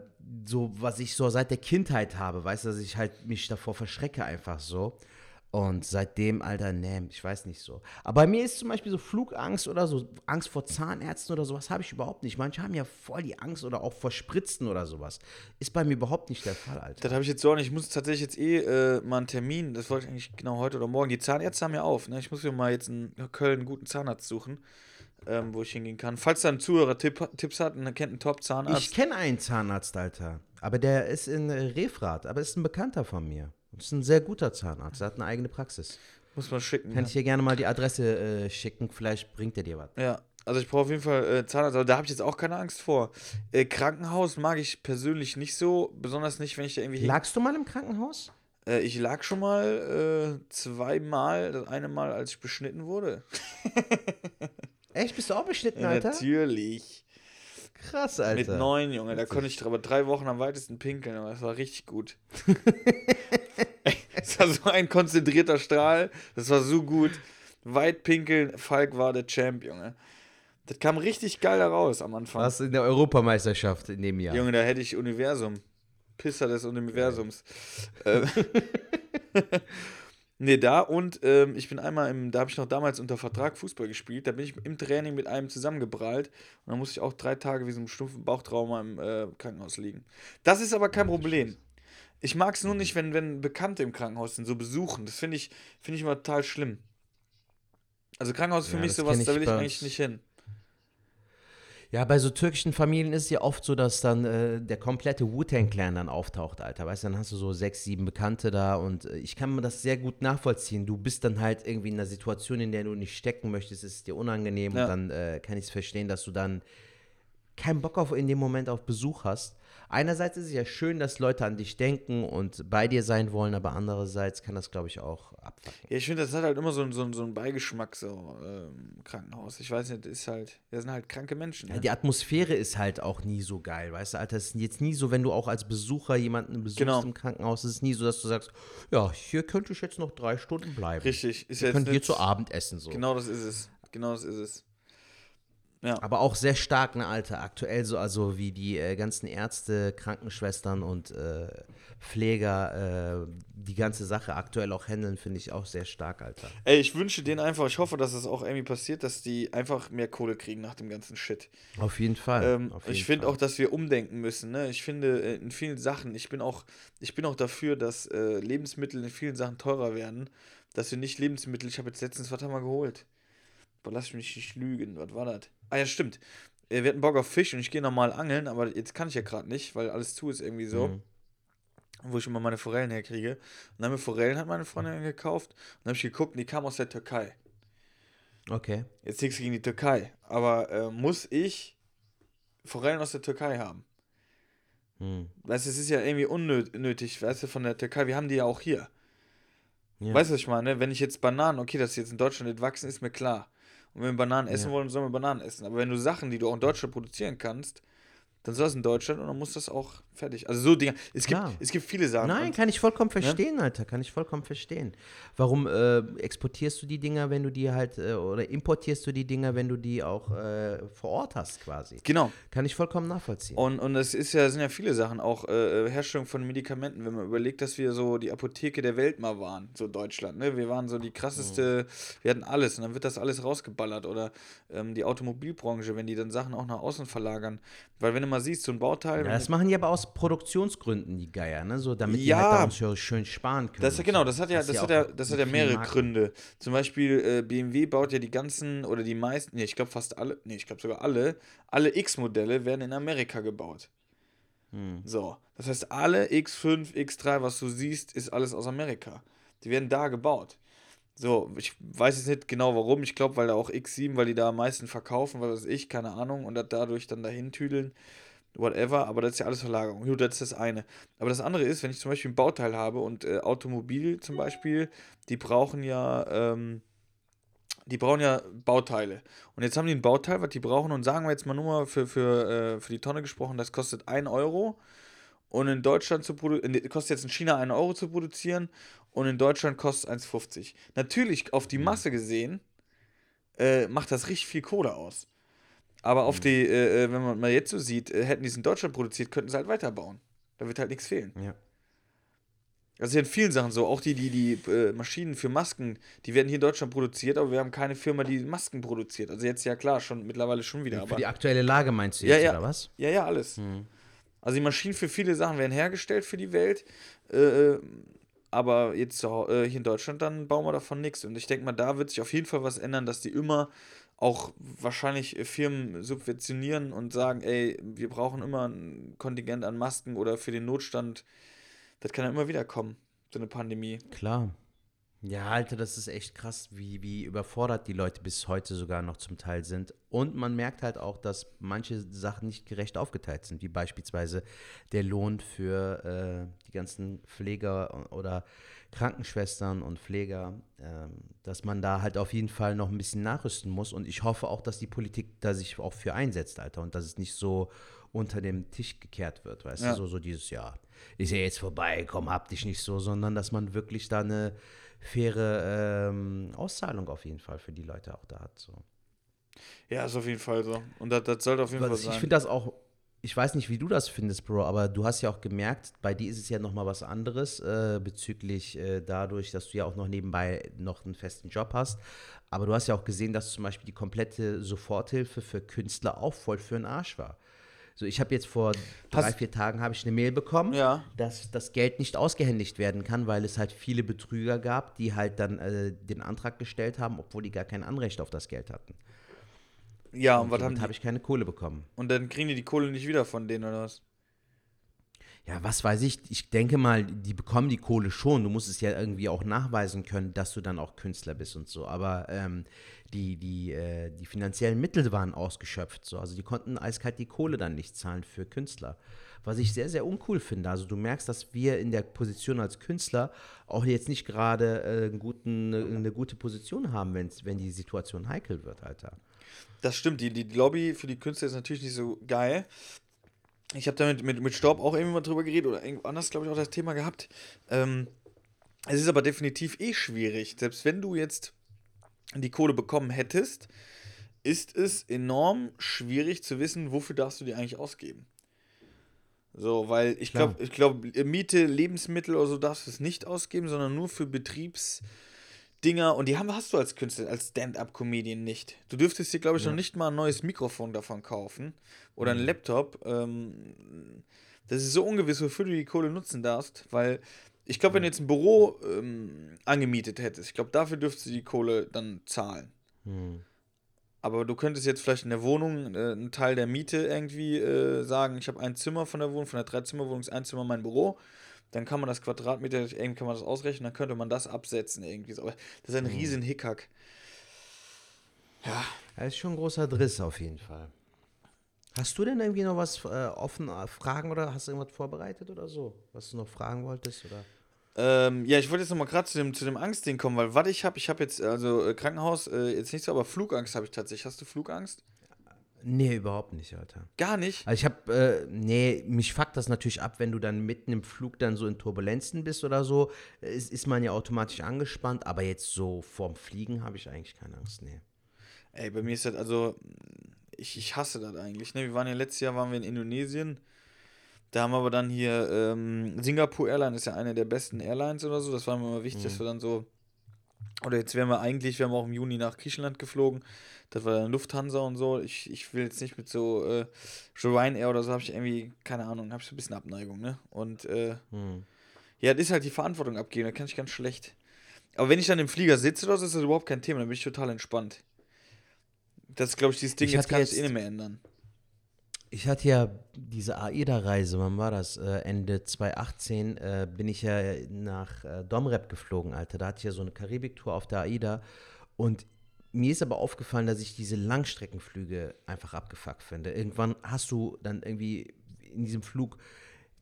so, was ich so seit der Kindheit habe, weißt du, dass ich halt mich davor verschrecke einfach so. Und seitdem, Alter, nee, ich weiß nicht so. Aber bei mir ist zum Beispiel so Flugangst oder so, Angst vor Zahnärzten oder sowas habe ich überhaupt nicht. Manche haben ja voll die Angst oder auch vor Spritzen oder sowas. Ist bei mir überhaupt nicht der Fall, Alter. Das habe ich jetzt so nicht. Ich muss tatsächlich jetzt eh äh, mal einen Termin, das wollte ich eigentlich genau heute oder morgen. Die Zahnärzte haben ja auf, ne? Ich muss mir mal jetzt in Köln einen guten Zahnarzt suchen, ähm, wo ich hingehen kann. Falls da ein Zuhörer Tipp, Tipps hat und er kennt einen Top-Zahnarzt. Ich kenne einen Zahnarzt, Alter. Aber der ist in Refrat, aber ist ein Bekannter von mir. Das ist ein sehr guter Zahnarzt, der hat eine eigene Praxis. Muss man schicken. Kann ich dir gerne mal die Adresse äh, schicken, vielleicht bringt er dir was. Ja, also ich brauche auf jeden Fall äh, Zahnarzt, aber da habe ich jetzt auch keine Angst vor. Äh, Krankenhaus mag ich persönlich nicht so, besonders nicht, wenn ich da irgendwie Lagst du mal im Krankenhaus? Äh, ich lag schon mal äh, zweimal, das eine Mal, als ich beschnitten wurde. Echt, bist du auch beschnitten, Ja, Alter? natürlich. Krass, Alter. Mit neun, Junge. Da konnte ich aber drei Wochen am weitesten pinkeln, aber das war richtig gut. Es war so ein konzentrierter Strahl. Das war so gut. Weit pinkeln, Falk war der Champ, Junge. Das kam richtig geil da raus am Anfang. Warst in der Europameisterschaft in dem Jahr. Junge, da hätte ich Universum. Pisser des Universums. Ähm, nee, da und ähm, ich bin einmal im, da habe ich noch damals unter Vertrag Fußball gespielt. Da bin ich im Training mit einem zusammengeprallt und dann musste ich auch drei Tage wie so ein stumpfen Bauchtrauma im äh, Krankenhaus liegen. Das ist aber kein Problem. Ich mag es nur nicht, wenn, wenn Bekannte im Krankenhaus sind, so besuchen. Das finde ich, find ich immer total schlimm. Also Krankenhaus ist für Ja, mich sowas, da will ich eigentlich nicht hin. Ja, bei so türkischen Familien ist es ja oft so, dass dann äh, der komplette Wu-Tang-Clan dann auftaucht, Alter. Weißt du, dann hast du so sechs, sieben Bekannte da und äh, ich kann mir das sehr gut nachvollziehen. Du bist dann halt irgendwie in einer Situation, in der du nicht stecken möchtest, ist dir unangenehm Ja. und dann äh, kann ich es verstehen, dass du dann keinen Bock auf in dem Moment auf Besuch hast. Einerseits ist es ja schön, dass Leute an dich denken und bei dir sein wollen, aber andererseits kann das, glaube ich, auch abfacken. Ja, ich finde, das hat halt immer so, einen- so, so einen Beigeschmack, so ähm, Krankenhaus. Ich weiß nicht, ist halt, das sind halt kranke Menschen. Ja, Ne? die Atmosphäre ist halt auch nie so geil, weißt du, Alter. Es ist jetzt nie so, wenn du auch als Besucher jemanden besuchst Genau. im Krankenhaus, ist es nie so, dass du sagst, ja, hier könnte ich jetzt noch drei Stunden bleiben. Richtig, ist Wir jetzt können hier zu Abend essen, so. Genau das ist es. Genau das ist es. Aber auch sehr stark, ne, Alter. Aktuell so, also wie die äh, ganzen Ärzte, Krankenschwestern und äh, Pfleger äh, die ganze Sache aktuell auch handeln, finde ich auch sehr stark, Alter. Ey, ich wünsche denen einfach, ich hoffe, dass es auch irgendwie passiert, dass die einfach mehr Kohle kriegen nach dem ganzen Shit. Auf jeden Fall. Ähm, auf jeden ich finde auch, dass wir umdenken müssen. Ne? Ich finde äh, in vielen Sachen, ich bin auch, ich bin auch dafür, dass äh, Lebensmittel in vielen Sachen teurer werden. Dass wir nicht Lebensmittel, ich habe jetzt letztens, was haben wir geholt? Boah, lass mich nicht lügen, was war das? Ah ja, stimmt. Äh, Wir hatten Bock auf Fisch und ich gehe normal angeln, aber jetzt kann ich ja gerade nicht, weil alles zu ist irgendwie so. Mhm. Wo ich immer meine Forellen herkriege. Und dann haben wir Forellen, hat meine Freundin gekauft. Und dann habe ich geguckt und die kamen aus der Türkei. Okay. Jetzt nichts gegen die Türkei. Aber äh, muss ich Forellen aus der Türkei haben? Hm. Weißt du, es ist ja irgendwie unnötig, weißt du, von der Türkei. Wir haben die ja auch hier. Ja. Weißt du, was ich meine? Wenn ich jetzt Bananen, okay, dass sie jetzt in Deutschland nicht wachsen, ist mir klar. Und wenn wir Bananen essen Ja. wollen, sollen wir Bananen essen. Aber wenn du Sachen, die du auch in Deutschland produzieren kannst, dann soll es in Deutschland und dann muss das auch fertig. Also so Dinge. Es gibt, Klar. es gibt viele Sachen. Nein, kann ich vollkommen verstehen, Alter. Kann ich vollkommen verstehen. Warum äh, exportierst du die Dinger, wenn du die halt, äh, oder importierst du die Dinger, wenn du die auch äh, vor Ort hast, quasi? genau. Kann ich vollkommen nachvollziehen. Und, und es ist ja, sind ja viele Sachen, auch äh, Herstellung von Medikamenten, wenn man überlegt, dass wir so die Apotheke der Welt mal waren, so Deutschland, ne? Wir waren so die krasseste, wir hatten alles und dann wird das alles rausgeballert. Oder ähm, die Automobilbranche, wenn die dann Sachen auch nach außen verlagern. Weil wenn du mal siehst, so ein Bauteil, ja, das machen die aber aus Produktionsgründen, die Geier, ne? So, damit die Ja. halt daran schön, sparen können. Das, genau, das hat ja, das ja hat ja, das hat ja mehrere Marken. Gründe. Zum Beispiel äh, BMW baut ja die ganzen oder die meisten, nee, ich glaube fast alle, nee, ich glaube sogar alle, alle X-Modelle werden in Amerika gebaut. Hm. So, das heißt, alle X5, X3, was du siehst, ist alles aus Amerika. Die werden da gebaut. So, ich weiß jetzt nicht genau warum. Ich glaube, weil da auch X7, weil die da am meisten verkaufen, was weiß ich, keine Ahnung, und das dadurch dann dahin tüdeln. Whatever, aber das ist ja alles Verlagerung. Gut, das ist das eine. Aber das andere ist, wenn ich zum Beispiel ein Bauteil habe und äh, Automobil zum Beispiel, die brauchen ja, ähm, die brauchen ja Bauteile. Und jetzt haben die ein Bauteil, was die brauchen, und sagen wir jetzt mal nur mal für, für, äh, für die Tonne gesprochen, das kostet 1 Euro. Und in Deutschland zu produzieren, kostet jetzt in China 1 Euro zu produzieren und in Deutschland kostet es 1,50. Natürlich, auf die Masse gesehen, äh, macht das richtig viel Kohle aus. Aber auf die, äh, äh, wenn man mal jetzt so sieht, äh, hätten die es in Deutschland produziert, könnten sie halt weiterbauen. Da wird halt nichts fehlen. Ja. Das ist ja in vielen Sachen so. Auch die, die, die äh, Maschinen für Masken, die werden hier in Deutschland produziert, aber wir haben keine Firma, die Masken produziert. Also jetzt ja klar, schon mittlerweile schon wieder. Für aber die aktuelle Lage meinst du jetzt, ja. oder was? ja, ja, alles. Hm. Also die Maschinen für viele Sachen werden hergestellt für die Welt. Äh, aber jetzt äh, hier in Deutschland, dann bauen wir davon nichts. Und ich denke mal, da wird sich auf jeden Fall was ändern, dass die immer auch wahrscheinlich äh, Firmen subventionieren und sagen, ey, wir brauchen immer ein Kontingent an Masken oder für den Notstand. Das kann ja immer wieder kommen, so eine Pandemie. Klar. Ja, Alter, das ist echt krass, wie, wie überfordert die Leute bis heute sogar noch zum Teil sind. Und man merkt halt auch, dass manche Sachen nicht gerecht aufgeteilt sind, wie beispielsweise der Lohn für äh, die ganzen Pfleger oder Krankenschwestern und Pfleger, ähm, dass man da halt auf jeden Fall noch ein bisschen nachrüsten muss. Und ich hoffe auch, dass die Politik da sich auch für einsetzt, Alter, und dass es nicht so unter dem Tisch gekehrt wird, weißt Ja. du, so, so dieses Jahr. Ist ja jetzt vorbei, komm, hab dich nicht so, sondern dass man wirklich da eine faire ähm, Auszahlung auf jeden Fall für die Leute auch da hat. So. Ja, ist auf jeden Fall so. Und das, das sollte auf jeden Fall Was, sein. ich finde das auch, ich weiß nicht, wie du das findest, Bro, aber du hast ja auch gemerkt, bei dir ist es ja nochmal was anderes äh, bezüglich äh, dadurch, dass du ja auch noch nebenbei noch einen festen Job hast. Aber du hast ja auch gesehen, dass zum Beispiel die komplette Soforthilfe für Künstler auch voll für den Arsch war. So, ich habe jetzt vor drei, Hast- vier Tagen habe ich eine Mail bekommen, Ja. dass das Geld nicht ausgehändigt werden kann, weil es halt viele Betrüger gab, die halt dann äh, den Antrag gestellt haben, obwohl die gar kein Anrecht auf das Geld hatten. Ja, und was haben die? habe ich keine Kohle bekommen. Und dann kriegen die die Kohle nicht wieder von denen oder was? Ja, was weiß ich, ich denke mal, die bekommen die Kohle schon. Du musst es ja irgendwie auch nachweisen können, dass du dann auch Künstler bist und so. Aber ähm, die, die, äh, die finanziellen Mittel waren ausgeschöpft. So. Also die konnten eiskalt die Kohle dann nicht zahlen für Künstler. Was ich sehr, sehr uncool finde. Also du merkst, dass wir in der Position als Künstler auch jetzt nicht gerade äh, guten, eine gute Position haben, wenn's, wenn die Situation heikel wird, Alter. Das stimmt, die, die Lobby für die Künstler ist natürlich nicht so geil. Ich habe damit mit, mit Staub auch irgendwie mal drüber geredet oder irgendwo anders, glaube ich, auch das Thema gehabt. Ähm, es ist aber definitiv eh schwierig. Selbst wenn du jetzt die Kohle bekommen hättest, ist es enorm schwierig zu wissen, wofür darfst du die eigentlich ausgeben. So, weil ich glaube, ich glaube, Miete, Lebensmittel oder so darfst du es nicht ausgeben, sondern nur für Betriebsdinger. Und die haben, hast du als Künstler, als Stand-up-Comedian nicht. Du dürftest dir, glaube ich, noch nicht mal ein neues Mikrofon davon kaufen oder einen Laptop. Ähm, das ist so ungewiss, wofür du die Kohle nutzen darfst, weil ich glaube, wenn du jetzt ein Büro ähm, angemietet hättest, ich glaube, dafür dürftest du die Kohle dann zahlen. Aber du könntest jetzt vielleicht in der Wohnung äh, einen Teil der Miete irgendwie äh, sagen, ich habe ein Zimmer von der Wohnung, von der Dreizimmerwohnung ist ein Zimmer mein Büro. Dann kann man das Quadratmeter, irgendwie kann man das ausrechnen, dann könnte man das absetzen irgendwie. Aber das ist ein riesen Hickhack. Das ist schon ein großer Driss auf jeden Fall. Hast du denn irgendwie noch was äh, offen, äh, Fragen oder hast du irgendwas vorbereitet oder so, was du noch fragen wolltest? Oder? Ähm, ja, ich wollte jetzt nochmal gerade zu dem, zu dem Angstding kommen, weil was ich habe, ich habe jetzt, also äh, Krankenhaus, äh, jetzt nicht so, aber Flugangst habe ich tatsächlich. Hast du Flugangst? Nee, überhaupt nicht, Alter. Gar nicht. Also ich habe, äh, nee, mich fuckt das natürlich ab, wenn du dann mitten im Flug dann so in Turbulenzen bist oder so, ist, ist man ja automatisch angespannt, aber jetzt so vorm Fliegen habe ich eigentlich keine Angst, nee. Ey, bei mir ist das, also, ich, ich hasse das eigentlich. Ne? Wir waren ja letztes Jahr waren wir in Indonesien. Da haben wir aber dann hier, ähm, Singapore Airline ist ja eine der besten Airlines oder so. Das war mir immer wichtig, dass wir dann so. Oder jetzt wären wir eigentlich, wir haben auch im Juni nach Griechenland geflogen. Das war dann Lufthansa und so. Ich, ich will jetzt nicht mit so äh, Ryanair oder so, habe ich irgendwie, keine Ahnung, habe ich so ein bisschen Abneigung, ne? Und äh, Hm. ja, das ist halt die Verantwortung abgeben, da kann ich ganz schlecht. Aber wenn ich dann im Flieger sitze oder so, ist das überhaupt kein Thema, dann bin ich total entspannt. Das ist, glaube ich, dieses Ding, Ich jetzt kann ich eh nicht mehr ändern. Ich hatte ja diese AIDA-Reise, wann war das? Äh, Ende 2018 äh, bin ich ja nach äh, Domrep geflogen, Alter. Da hatte ich ja so eine Karibik-Tour auf der AIDA. Und mir ist aber aufgefallen, dass ich diese Langstreckenflüge einfach abgefuckt finde. Irgendwann hast du dann irgendwie in diesem Flug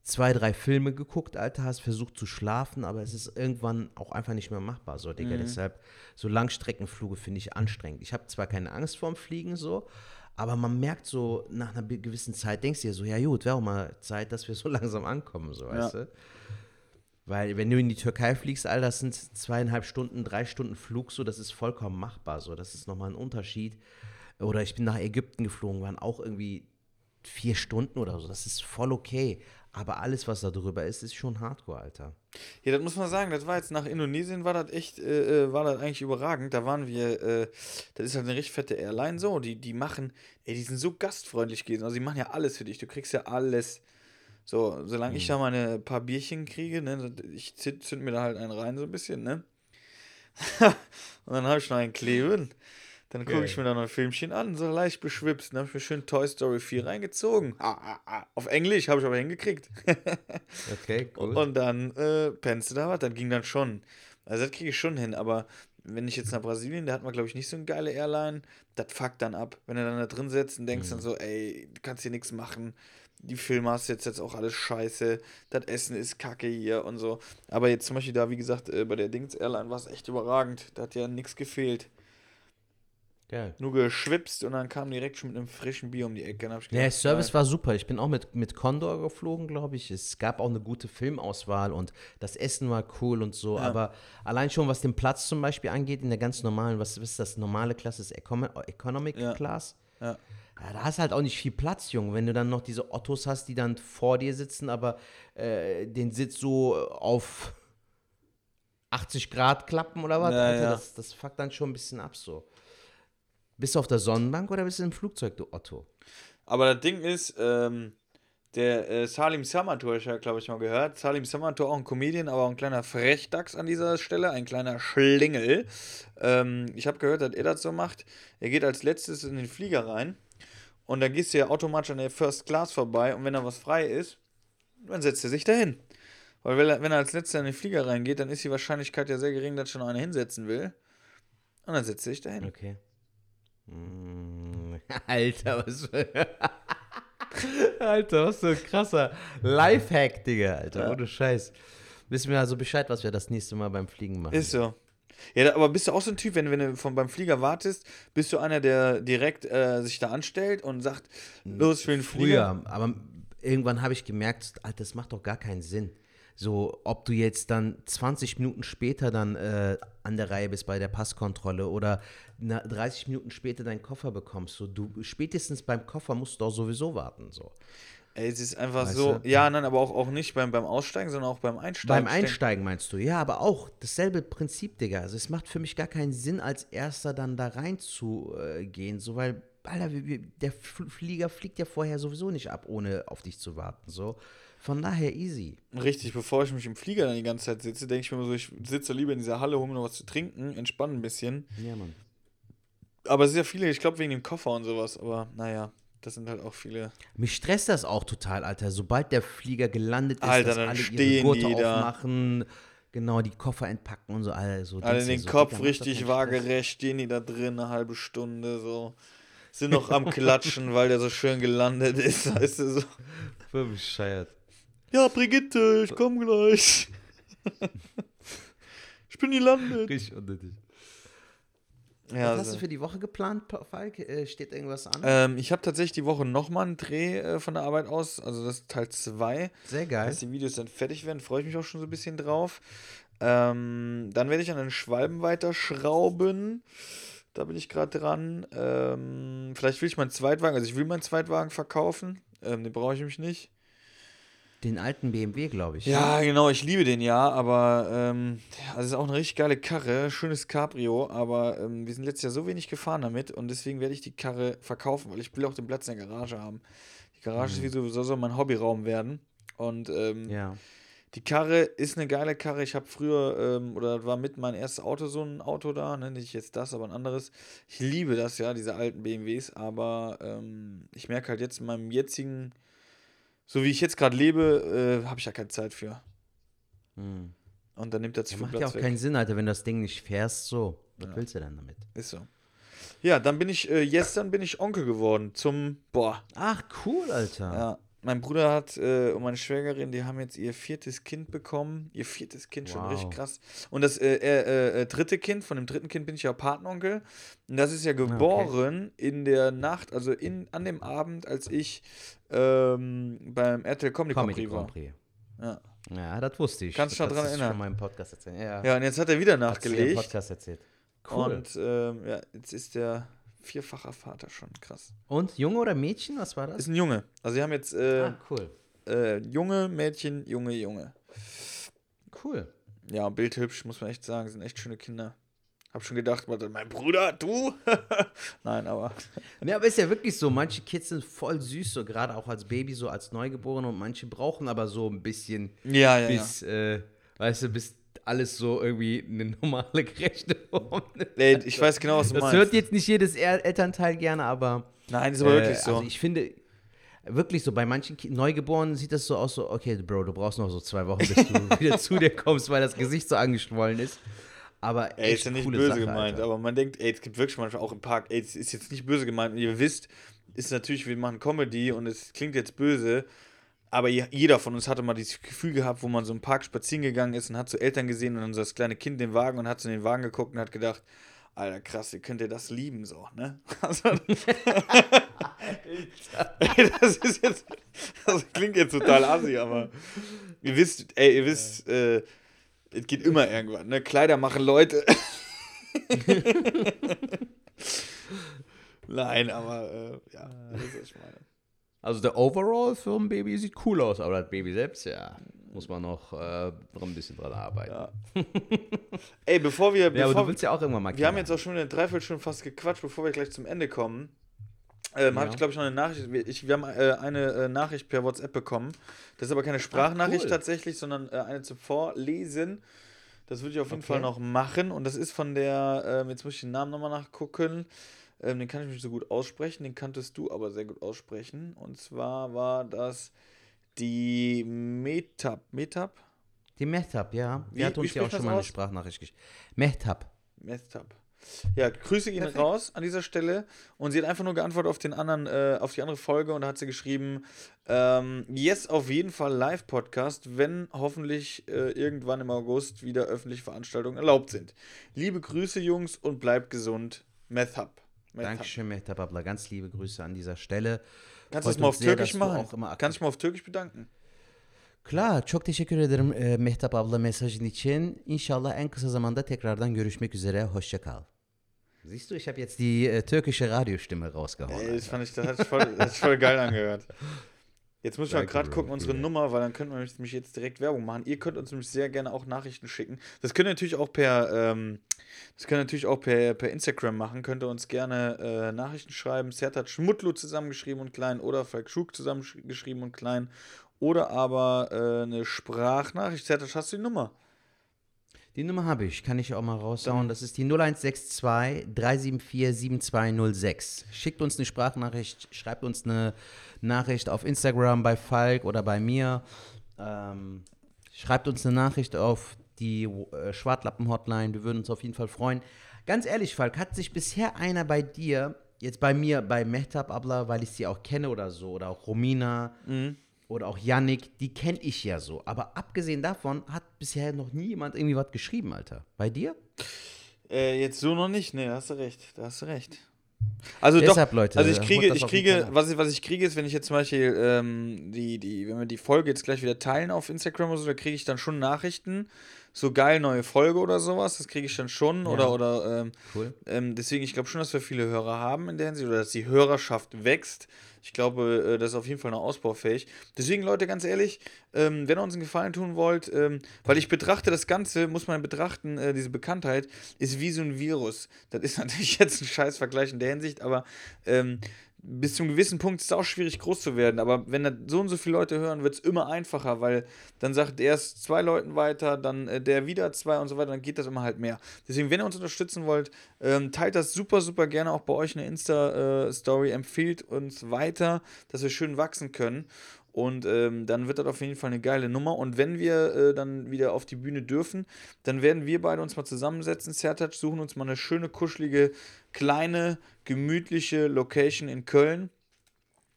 zwei, drei Filme geguckt, Alter, hast versucht zu schlafen, aber es ist irgendwann auch einfach nicht mehr machbar, so, Digga. Deshalb, so Langstreckenflüge finde ich anstrengend. Ich habe zwar keine Angst vorm Fliegen, so, aber man merkt so, nach einer gewissen Zeit denkst du dir so, ja gut, wäre auch mal Zeit, dass wir so langsam ankommen, so, weißt du? Weil wenn du in die Türkei fliegst, Alter, das sind zweieinhalb Stunden, drei Stunden Flug, so, das ist vollkommen machbar, so, das ist nochmal ein Unterschied. Oder ich bin nach Ägypten geflogen, waren auch irgendwie vier Stunden oder so, das ist voll okay. Aber alles, was da drüber ist, ist schon Hardcore, Alter. Ja, das muss man sagen, das war jetzt nach Indonesien, war das echt, äh, äh, war das eigentlich überragend. Da waren wir, äh, das ist halt eine richtig fette Airline so, die, die machen, ey, die sind so gastfreundlich gewesen. Also die machen ja alles für dich, du kriegst ja alles. So, solange ich da meine paar Bierchen kriege, ne, ich zünd, zünd mir da halt einen rein so ein bisschen, ne. Und dann habe ich noch einen kleben. Dann gucke ich mir da noch ein Filmchen an, so leicht beschwipst. Dann habe ich mir schön Toy Story 4 reingezogen. Ah, ah, ah. Auf Englisch habe ich aber hingekriegt. Okay, cool. Und dann äh, pennst du da was, dann ging dann schon. Also das kriege ich schon hin, aber wenn ich jetzt nach Brasilien, da hat man glaube ich nicht so eine geile Airline, das fuckt dann ab. Wenn du dann da drin sitzt und denkst dann so, ey, du kannst hier nichts machen. Die Filme hast jetzt, jetzt auch alles scheiße. Das Essen ist kacke hier und so. Aber jetzt zum Beispiel da, wie gesagt, äh, bei der Dings Airline war es echt überragend. Da hat ja nichts gefehlt. Geil. Nur geschwipst und dann kam direkt schon mit einem frischen Bier um die Ecke. Ja, der gedacht, Service war super. Ich bin auch mit, mit Condor geflogen, glaube ich. Es gab auch eine gute Filmauswahl und das Essen war cool und so. Ja. Aber allein schon, was den Platz zum Beispiel angeht, in der ganz normalen, was, ist das, normale Klasse, ist Econ Economic Ja. Class. Ja. Ja, da hast du halt auch nicht viel Platz, Junge. Wenn du dann noch diese Ottos hast, die dann vor dir sitzen, aber äh, den Sitz so auf 80 Grad klappen oder was, Alter. Das, das fuckt dann schon ein bisschen ab so. Bist du auf der Sonnenbank oder bist du im Flugzeug, du Otto? Aber das Ding ist, ähm, der äh, Salim Samator, ich habe, glaube ich, mal gehört. Salim Samator, auch ein Comedian, aber auch ein kleiner Frechdachs an dieser Stelle, ein kleiner Schlingel. Ähm, ich habe gehört, dass er das so macht. Er geht als letztes in den Flieger rein und dann gehst du ja automatisch an der First Class vorbei und wenn da was frei ist, dann setzt er sich dahin. Weil wenn er, wenn er als letzter in den Flieger reingeht, dann ist die Wahrscheinlichkeit ja sehr gering, dass schon einer hinsetzen will. Und dann setzt er sich dahin. Okay. Mm, Alter, was für. Alter, was für ein krasser Lifehack, Digga, Alter. Ja. Ohne Scheiß. Wissen wir also Bescheid, was wir das nächste Mal beim Fliegen machen. Ist so. Ja, aber bist du auch so ein Typ, wenn, wenn du von, beim Flieger wartest, bist du einer, der direkt äh, sich da anstellt und sagt, los für den Flieger? Früher, aber irgendwann habe ich gemerkt, Alter, das macht doch gar keinen Sinn. So, ob du jetzt dann 20 Minuten später dann äh, an der Reihe bist bei der Passkontrolle oder na, 30 Minuten später deinen Koffer bekommst. So, du spätestens beim Koffer musst du doch sowieso warten. So. Ey, es ist einfach Weißt so, du? ja, nein, aber auch, auch nicht beim, beim Aussteigen, sondern auch beim Einsteigen. Beim Einsteigen meinst du, ja, aber auch dasselbe Prinzip, Digga. Also es macht für mich gar keinen Sinn, als erster dann da reinzugehen, so weil, Alter, der Fl- Flieger fliegt ja vorher sowieso nicht ab, ohne auf dich zu warten. So. Von daher easy. Richtig, bevor ich mich im Flieger dann die ganze Zeit sitze, denke ich mir immer so, ich sitze lieber in dieser Halle, hole mir noch was zu trinken, entspanne ein bisschen. Ja, Mann. Aber es sind ja viele, ich glaube wegen dem Koffer und sowas, aber naja, das sind halt auch viele. Mich stresst das auch total, Alter. Sobald der Flieger gelandet ist, Alter, dass dann alle stehen ihre Gurte die da. aufmachen, genau, die Koffer entpacken und so. Also, Alle den so, Kopf richtig waagerecht, stehen die da drin eine halbe Stunde so. Sind noch am Klatschen, weil der so schön gelandet ist, weißt du so. Voll bescheuert. Ja, Brigitte, ich komm gleich. ich bin gelandet. Richtig unnötig. Ja, Was hast du für die Woche geplant, Falk? Äh, steht irgendwas an? ähm, ich habe tatsächlich die Woche nochmal einen Dreh äh, von der Arbeit aus, also das ist Teil 2. Sehr geil. Dass die Videos dann fertig werden, freue ich mich auch schon so ein bisschen drauf. Ähm, dann werde ich an den Schwalben weiterschrauben. Da bin ich gerade dran. Ähm, vielleicht will ich meinen Zweitwagen, also ich will meinen Zweitwagen verkaufen. Ähm, den brauche ich nämlich nicht. Den alten BMW, glaube ich. Ja, genau, ich liebe den ja, aber ähm, also es ist auch eine richtig geile Karre, schönes Cabrio, aber ähm, wir sind letztes Jahr so wenig gefahren damit und deswegen werde ich die Karre verkaufen, weil ich will auch den Platz in der Garage haben. Die Garage ist wie sowieso so mein Hobbyraum werden und ähm, Ja. die Karre ist eine geile Karre. Ich habe früher, ähm, oder war mit mein erstes Auto so ein Auto da, ne? nicht jetzt das, aber ein anderes. Ich liebe das ja, diese alten BMWs, aber ähm, ich merke halt jetzt in meinem jetzigen, so wie ich jetzt gerade lebe, äh, habe ich ja keine Zeit für. Hm. Und dann nimmt er zu Ja, viel macht ja auch weg. keinen Sinn, Alter, wenn du das Ding nicht fährst. So, was Ja. willst du denn damit? Ist so. Ja, dann bin ich, äh, gestern bin ich Onkel geworden zum, boah, Ach, cool, Alter. Ja, mein Bruder hat äh, und meine Schwägerin, die haben jetzt ihr viertes Kind bekommen. Ihr viertes Kind, schon Wow. richtig krass. Und das äh, äh, äh, dritte Kind, von dem dritten Kind bin ich ja Patenonkel. Und das ist ja geboren in der Nacht, also in, an dem Abend, als ich ähm, beim RTL Comedy, Comedy Grand Prix war. Ja. Ja, das wusste ich. Kannst du dich daran erinnern? schon mal im Podcast erzählt. Ja, ja, und jetzt hat er wieder du im nachgelegt. Podcast erzählt. Cool. Und ähm, ja, jetzt ist der vierfacher Vater schon. Krass. Und Junge oder Mädchen, was war das? Ist ein Junge. Also sie haben jetzt äh, ah, cool. äh, Junge, Mädchen, Junge, Junge. Cool. Ja, bildhübsch, muss man echt sagen. Sind echt schöne Kinder. Hab schon gedacht, warte, mein Bruder, du? Nein, aber. Ja, aber ist ja wirklich so, manche Kids sind voll süß, so gerade auch als Baby, so als Neugeborene und manche brauchen aber so ein bisschen, Ja, ja, bis, äh, weißt du, bis alles so irgendwie eine normale, gerechte Form. Ey, ich weiß genau, was du Das meinst. hört jetzt nicht jedes El Elternteil gerne, aber Nein, ist aber Äh, wirklich so. Also ich finde, wirklich so, bei manchen Ki Neugeborenen sieht das so aus, so, okay, Bro, du brauchst noch so zwei Wochen, bis du wieder zu dir kommst, weil das Gesicht so angeschwollen ist. Aber ey, echt ist ja nicht coole böse Sache, gemeint, Alter. aber man denkt, ey, es gibt wirklich manchmal auch im Park, ey, es ist jetzt nicht böse gemeint. Und ihr wisst, ist natürlich, wir machen Comedy und es klingt jetzt böse, aber je- jeder von uns hatte mal dieses Gefühl gehabt, wo man so im Park spazieren gegangen ist und hat so Eltern gesehen und dann so das kleine Kind den Wagen und hat so in den Wagen geguckt und hat gedacht, Alter, krass, ihr könnt ihr das lieben, so, ne? Also, ey, das ist jetzt, das klingt jetzt total assi, aber ihr wisst, ey, ihr wisst, äh, es geht immer irgendwann, ne? Kleider machen Leute. Nein, aber äh, ja, das ist, meine. Also der Overall für ein Baby sieht cool aus, aber das Baby selbst, ja, muss man noch, äh, noch ein bisschen dran arbeiten. Ja. Ey, bevor wir, Ja, aber bevor, du willst ja auch irgendwann mal wir haben jetzt auch schon eine Dreiviertelstunde fast gequatscht, bevor wir gleich zum Ende kommen. Ähm, Ja. Habe ich, glaube ich, noch eine Nachricht. Wir, ich, wir haben äh, eine äh, Nachricht per WhatsApp bekommen. Das ist aber keine Sprachnachricht cool. tatsächlich, sondern äh, eine zum Vorlesen. Das würde ich auf jeden Okay. Fall noch machen. Und das ist von der, ähm, jetzt muss ich den Namen nochmal nachgucken. Ähm, den kann ich nicht so gut aussprechen, den kanntest du aber sehr gut aussprechen. Und zwar war das die Metab. Metab? Die Mehtab, ja. Die Wie- hat uns ja auch schon mal eine aus? Sprachnachricht geschickt. Mehtab. Metab. Ja, Grüße gehen Perfekt. raus an dieser Stelle. Und sie hat einfach nur geantwortet auf den anderen, äh, auf die andere Folge und da hat sie geschrieben, ähm, yes, auf jeden Fall Live-Podcast, wenn hoffentlich äh, irgendwann im August wieder öffentliche Veranstaltungen erlaubt sind. Liebe Grüße, Jungs, und bleibt gesund. Methab. Dankeschön, Mehtab Abla. Ganz liebe Grüße an dieser Stelle. Kannst du Freut mal auf sehr, Türkisch machen? auch immer Kannst du mal auf Türkisch bedanken? Klar, çok teşekkür ederim e, Mehtap abla mesajın için. İnşallah en kısa zamanda tekrardan görüşmek üzere. Hoşça kal. Siehst du, ich habe jetzt die äh, türkische Radiostimme rausgehauen. Ey, das fand ich, das hat sich voll, das hat sich voll geil angehört. Jetzt muss ich mal gerade gucken, unsere Ja. Nummer, weil dann könnten wir nämlich jetzt direkt Werbung machen. Ihr könnt uns nämlich sehr gerne auch Nachrichten schicken. Das könnt ihr natürlich auch per, ähm, das könnt ihr natürlich auch per, per Instagram machen. Könnt ihr uns gerne äh, Nachrichten schreiben. Sertat Schmutlu zusammengeschrieben und klein oder Falk Schuk zusammengeschrieben und klein. Oder aber äh, eine Sprachnachricht. Sertat, hast du die Nummer? Die Nummer habe ich, kann ich auch mal raushauen. Das ist die 0162 374 7206. Schickt uns eine Sprachnachricht, schreibt uns eine Nachricht auf Instagram bei Falk oder bei mir. Ähm, schreibt uns eine Nachricht auf die äh, Schwartlappen-Hotline. Wir würden uns auf jeden Fall freuen. Ganz ehrlich, Falk, hat sich bisher einer bei dir, jetzt bei mir, bei Mehtab Abla, weil ich sie auch kenne oder so, oder auch Romina oder auch Yannick, die kenne ich ja so. Aber abgesehen davon hat bisher noch nie jemand irgendwie was geschrieben, Alter. Bei dir? Äh, jetzt so noch nicht. Ne, da hast du recht. Da hast du recht. Also Deshalb, doch, Leute, also ich holt kriege, ich kriege, was ich, was ich kriege, ist, wenn ich jetzt zum Beispiel ähm, die, die, wenn wir die Folge jetzt gleich wieder teilen auf Instagram oder so, da kriege ich dann schon Nachrichten, so geil, neue Folge oder sowas, das kriege ich dann schon oder, oder, ähm, Cool. ähm, deswegen, ich glaube schon, dass wir viele Hörer haben in der Hinsicht oder dass die Hörerschaft wächst. Ich glaube, äh, das ist auf jeden Fall noch ausbaufähig. Deswegen, Leute, ganz ehrlich, ähm, wenn ihr uns einen Gefallen tun wollt, ähm, weil ich betrachte das Ganze, muss man betrachten, äh, diese Bekanntheit ist wie so ein Virus. Das ist natürlich jetzt ein scheiß Vergleich in der Hinsicht, aber ähm, bis zu einem gewissen Punkt ist es auch schwierig, groß zu werden. Aber wenn da so und so viele Leute hören, wird es immer einfacher, weil dann sagt erst zwei Leuten weiter, dann äh, der wieder zwei und so weiter, dann geht das immer halt mehr. Deswegen, wenn ihr uns unterstützen wollt, ähm, teilt das super, super gerne auch bei euch eine Insta-Story, empfiehlt uns weiter, dass wir schön wachsen können. Und ähm, dann wird das auf jeden Fall eine geile Nummer. Und wenn wir äh, dann wieder auf die Bühne dürfen, dann werden wir beide uns mal zusammensetzen, Sertac, suchen uns mal eine schöne, kuschelige, kleine, gemütliche Location in Köln.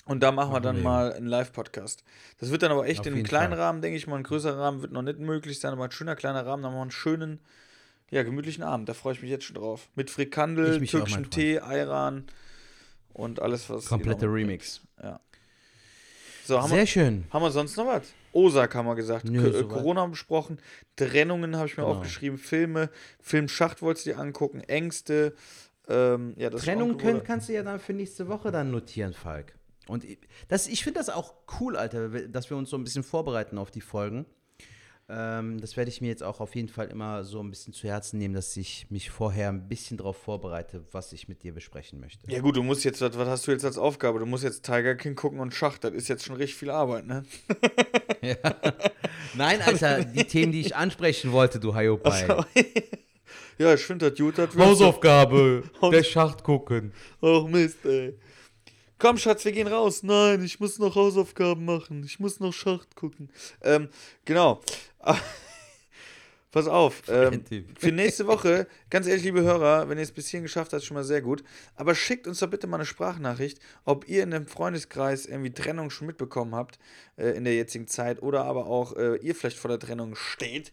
Und da machen wir dann wir. mal einen Live-Podcast. Das wird dann aber echt Auf in einem kleinen Fall. Rahmen, denke ich mal. Ein größerer Rahmen wird noch nicht möglich sein, aber ein schöner kleiner Rahmen. Dann machen wir einen schönen, ja, gemütlichen Abend. Da freue ich mich jetzt schon drauf. Mit Frikandel, türkischem. Tee, Ayran und alles, was. Kompletter mitbringt. Remix. So, haben wir, Sehr schön. haben wir sonst noch was? Osak haben wir gesagt. Nö, äh, soweit. Corona besprochen. Trennungen habe ich mir Genau. aufgeschrieben. Filme. Film Schacht wolltest du dir angucken. Ängste. Ähm, ja, Trennung können, kannst du ja dann für nächste Woche dann notieren, Falk. Und ich- das, ich finde das auch cool, Alter, dass wir uns so ein bisschen vorbereiten auf die Folgen. Ähm, das werde ich mir jetzt auch auf jeden Fall immer so ein bisschen zu Herzen nehmen, dass ich mich vorher ein bisschen darauf vorbereite, was ich mit dir besprechen möchte. Ja gut, du musst jetzt, was hast du jetzt als Aufgabe? Du musst jetzt Tiger King gucken und Schacht. Das ist jetzt schon richtig viel Arbeit, ne? Nein, Alter, die Themen, die ich ansprechen wollte, du Hayopai. Ja, ich finde das gut. Das Hausaufgabe, der Schacht gucken. Ach Mist, ey. Komm, Schatz, wir gehen raus. Nein, ich muss noch Hausaufgaben machen. Ich muss noch Schacht gucken. Ähm, genau. Pass auf. Ähm, für nächste Woche, ganz ehrlich, liebe Hörer, wenn ihr es bis hierhin geschafft habt, schon mal sehr gut. Aber schickt uns doch bitte mal eine Sprachnachricht, ob ihr in dem Freundeskreis irgendwie Trennung schon mitbekommen habt äh, in der jetzigen Zeit oder aber auch äh, ihr vielleicht vor der Trennung steht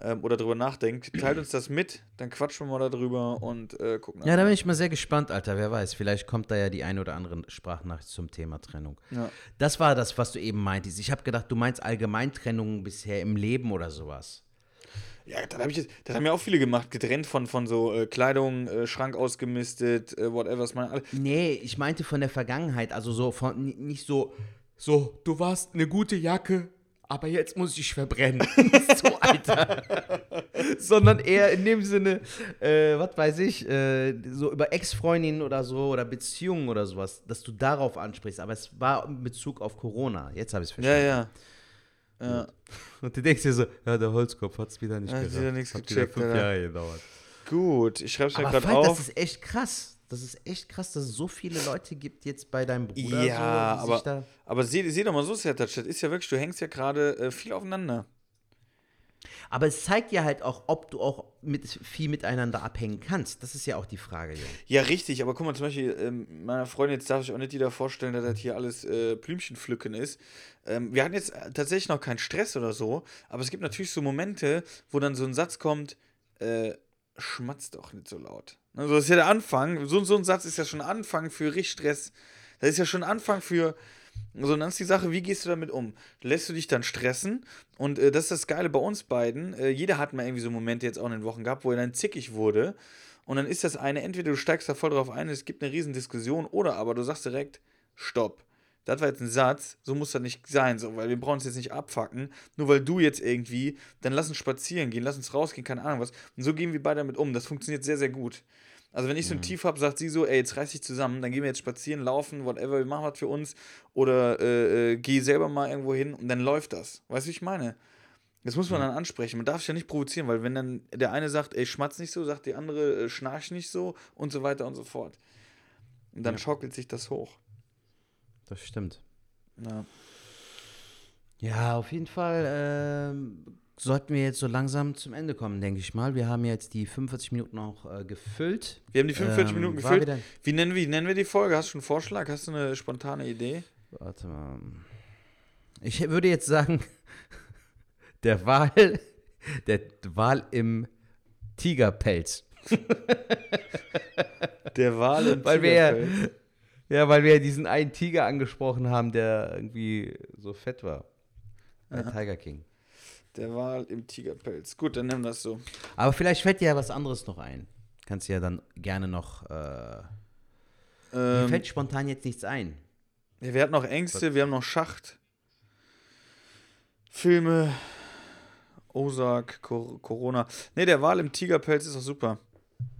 ähm, oder drüber nachdenkt. Teilt uns das mit, dann quatschen wir mal darüber und äh, gucken. Ja, da bin ich mal sehr gespannt, Alter. Wer weiß, vielleicht kommt da ja die eine oder andere Sprachnachricht zum Thema Trennung. Ja. Das war das, was du eben meintest. Ich habe gedacht, du meinst allgemein Trennungen bisher im Leben oder sowas. Ja, das, hab ich das haben ja auch viele gemacht, getrennt von, von so äh, Kleidung, äh, Schrank ausgemistet, äh, whatever, was man. Nee, ich meinte von der Vergangenheit, also so von nicht so, so, du warst eine gute Jacke, aber jetzt muss ich verbrennen. so, Alter. Sondern eher in dem Sinne, äh, was weiß ich, äh, so über Ex-Freundinnen oder so oder Beziehungen oder sowas, dass du darauf ansprichst. Aber es war in Bezug auf Corona. Jetzt habe ich es Ja, verstanden. ja. Ja. Und du denkst dir so, ja, der Holzkopf hat es wieder nicht Hat gerafft. wieder nichts Hat gecheckt, fünf Alter. Jahre gedauert. Gut, ich schreibe es mir Aber gerade Falk, das auf. ist echt krass. Das ist echt krass, dass es so viele Leute gibt jetzt bei deinem Bruder. Ja, so, aber, da aber seh, seh doch mal so, Sertac, das ist ja wirklich, du hängst ja gerade äh, viel aufeinander. Aber es zeigt ja halt auch, ob du auch mit, viel miteinander abhängen kannst. Das ist ja auch die Frage, Junge. Ja, richtig, aber guck mal, zum Beispiel, ähm, meiner Freundin, jetzt darf ich auch nicht wieder vorstellen, dass das hier alles äh, Blümchenpflücken ist. Ähm, wir hatten jetzt äh, tatsächlich noch keinen Stress oder so, aber es gibt natürlich so Momente, wo dann so ein Satz kommt, äh, schmatz doch nicht so laut. Also das ist ja der Anfang, so, so ein Satz ist ja schon Anfang für richtig Stress. Das ist ja schon Anfang für, so, dann ist die Sache, wie gehst du damit um? Lässt du dich dann stressen? Und äh, das ist das Geile bei uns beiden. Äh, jeder hat mal irgendwie so Momente jetzt auch in den Wochen gehabt, wo er dann zickig wurde. Und dann ist das eine, entweder du steigst da voll drauf ein, es gibt eine riesen Diskussion, oder aber du sagst direkt, stopp. Das war jetzt ein Satz, so muss das nicht sein, so, weil wir brauchen uns jetzt nicht abfacken, nur weil du jetzt irgendwie, dann lass uns spazieren gehen, lass uns rausgehen, keine Ahnung was. Und so gehen wir beide damit um. Das funktioniert sehr, sehr gut. Also wenn ich so ein Tief habe, sagt sie so, ey, jetzt reiß dich zusammen, dann gehen wir jetzt spazieren, laufen, whatever, wir machen was für uns. Oder äh, äh, geh selber mal irgendwo hin und dann läuft das. Weißt du, wie ich meine? Das muss man dann ansprechen. Man darf sich ja nicht provozieren, weil wenn dann der eine sagt, ey, schmatz nicht so, sagt die andere, äh, schnarch nicht so und so weiter und so fort. Und dann schaukelt sich das hoch. Das stimmt. Ja. Ja, auf jeden Fall ähm, sollten wir jetzt so langsam zum Ende kommen, denke ich mal. Wir haben jetzt die 45 Minuten auch äh, gefüllt. Wir haben die 45 Ähm, Minuten gefüllt. Wie nennen, wir, wie nennen wir die Folge? Hast du einen Vorschlag? Hast du eine spontane Idee? Warte mal. Ich würde jetzt sagen, der Wal, der Wal im Tigerpelz. Der Wal im Weil wir. Ja, weil wir ja diesen einen Tiger angesprochen haben, der irgendwie so fett war. Der Tiger King. Der Wal im Tigerpelz. Gut, dann nehmen wir das so. Aber vielleicht fällt dir ja was anderes noch ein. Kannst du ja dann gerne noch. Äh, mir Ähm, fällt spontan jetzt nichts ein. ja, wir hatten noch Ängste, wir haben noch Schacht. Filme. Ozark, Cor Corona. Ne, der Wal im Tigerpelz ist auch super.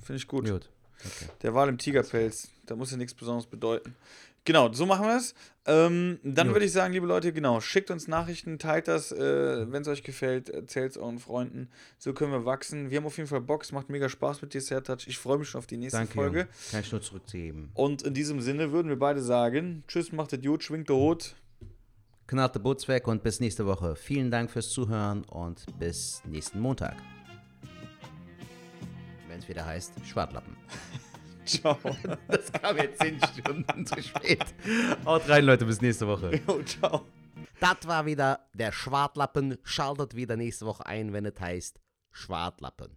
Finde ich gut. Gut. Okay. Der Wal im Tigerpelz. Da muss ja nichts Besonderes bedeuten. Genau, so machen wir es. Ähm, dann Gut. würde ich sagen, liebe Leute, genau, schickt uns Nachrichten, teilt das, äh, wenn es euch gefällt, erzählt es euren Freunden. So können wir wachsen. Wir haben auf jeden Fall Bock, es macht mega Spaß mit dir, Sertac. Ich freue mich schon auf die nächste Danke, Folge. Junge. Kann ich nur zurückgeben. Und in diesem Sinne würden wir beide sagen: Tschüss, macht es gut, schwingt der Hut. Knallt der Boots weg und bis nächste Woche. Vielen Dank fürs Zuhören und bis nächsten Montag. Wenn es wieder heißt, Schwartlappen. Ciao. Das kam jetzt 10 Stunden zu spät. Haut rein, Leute, bis nächste Woche. Jo, ciao. Das war wieder der Schwartlappen. Schaltet wieder nächste Woche ein, wenn es heißt Schwartlappen.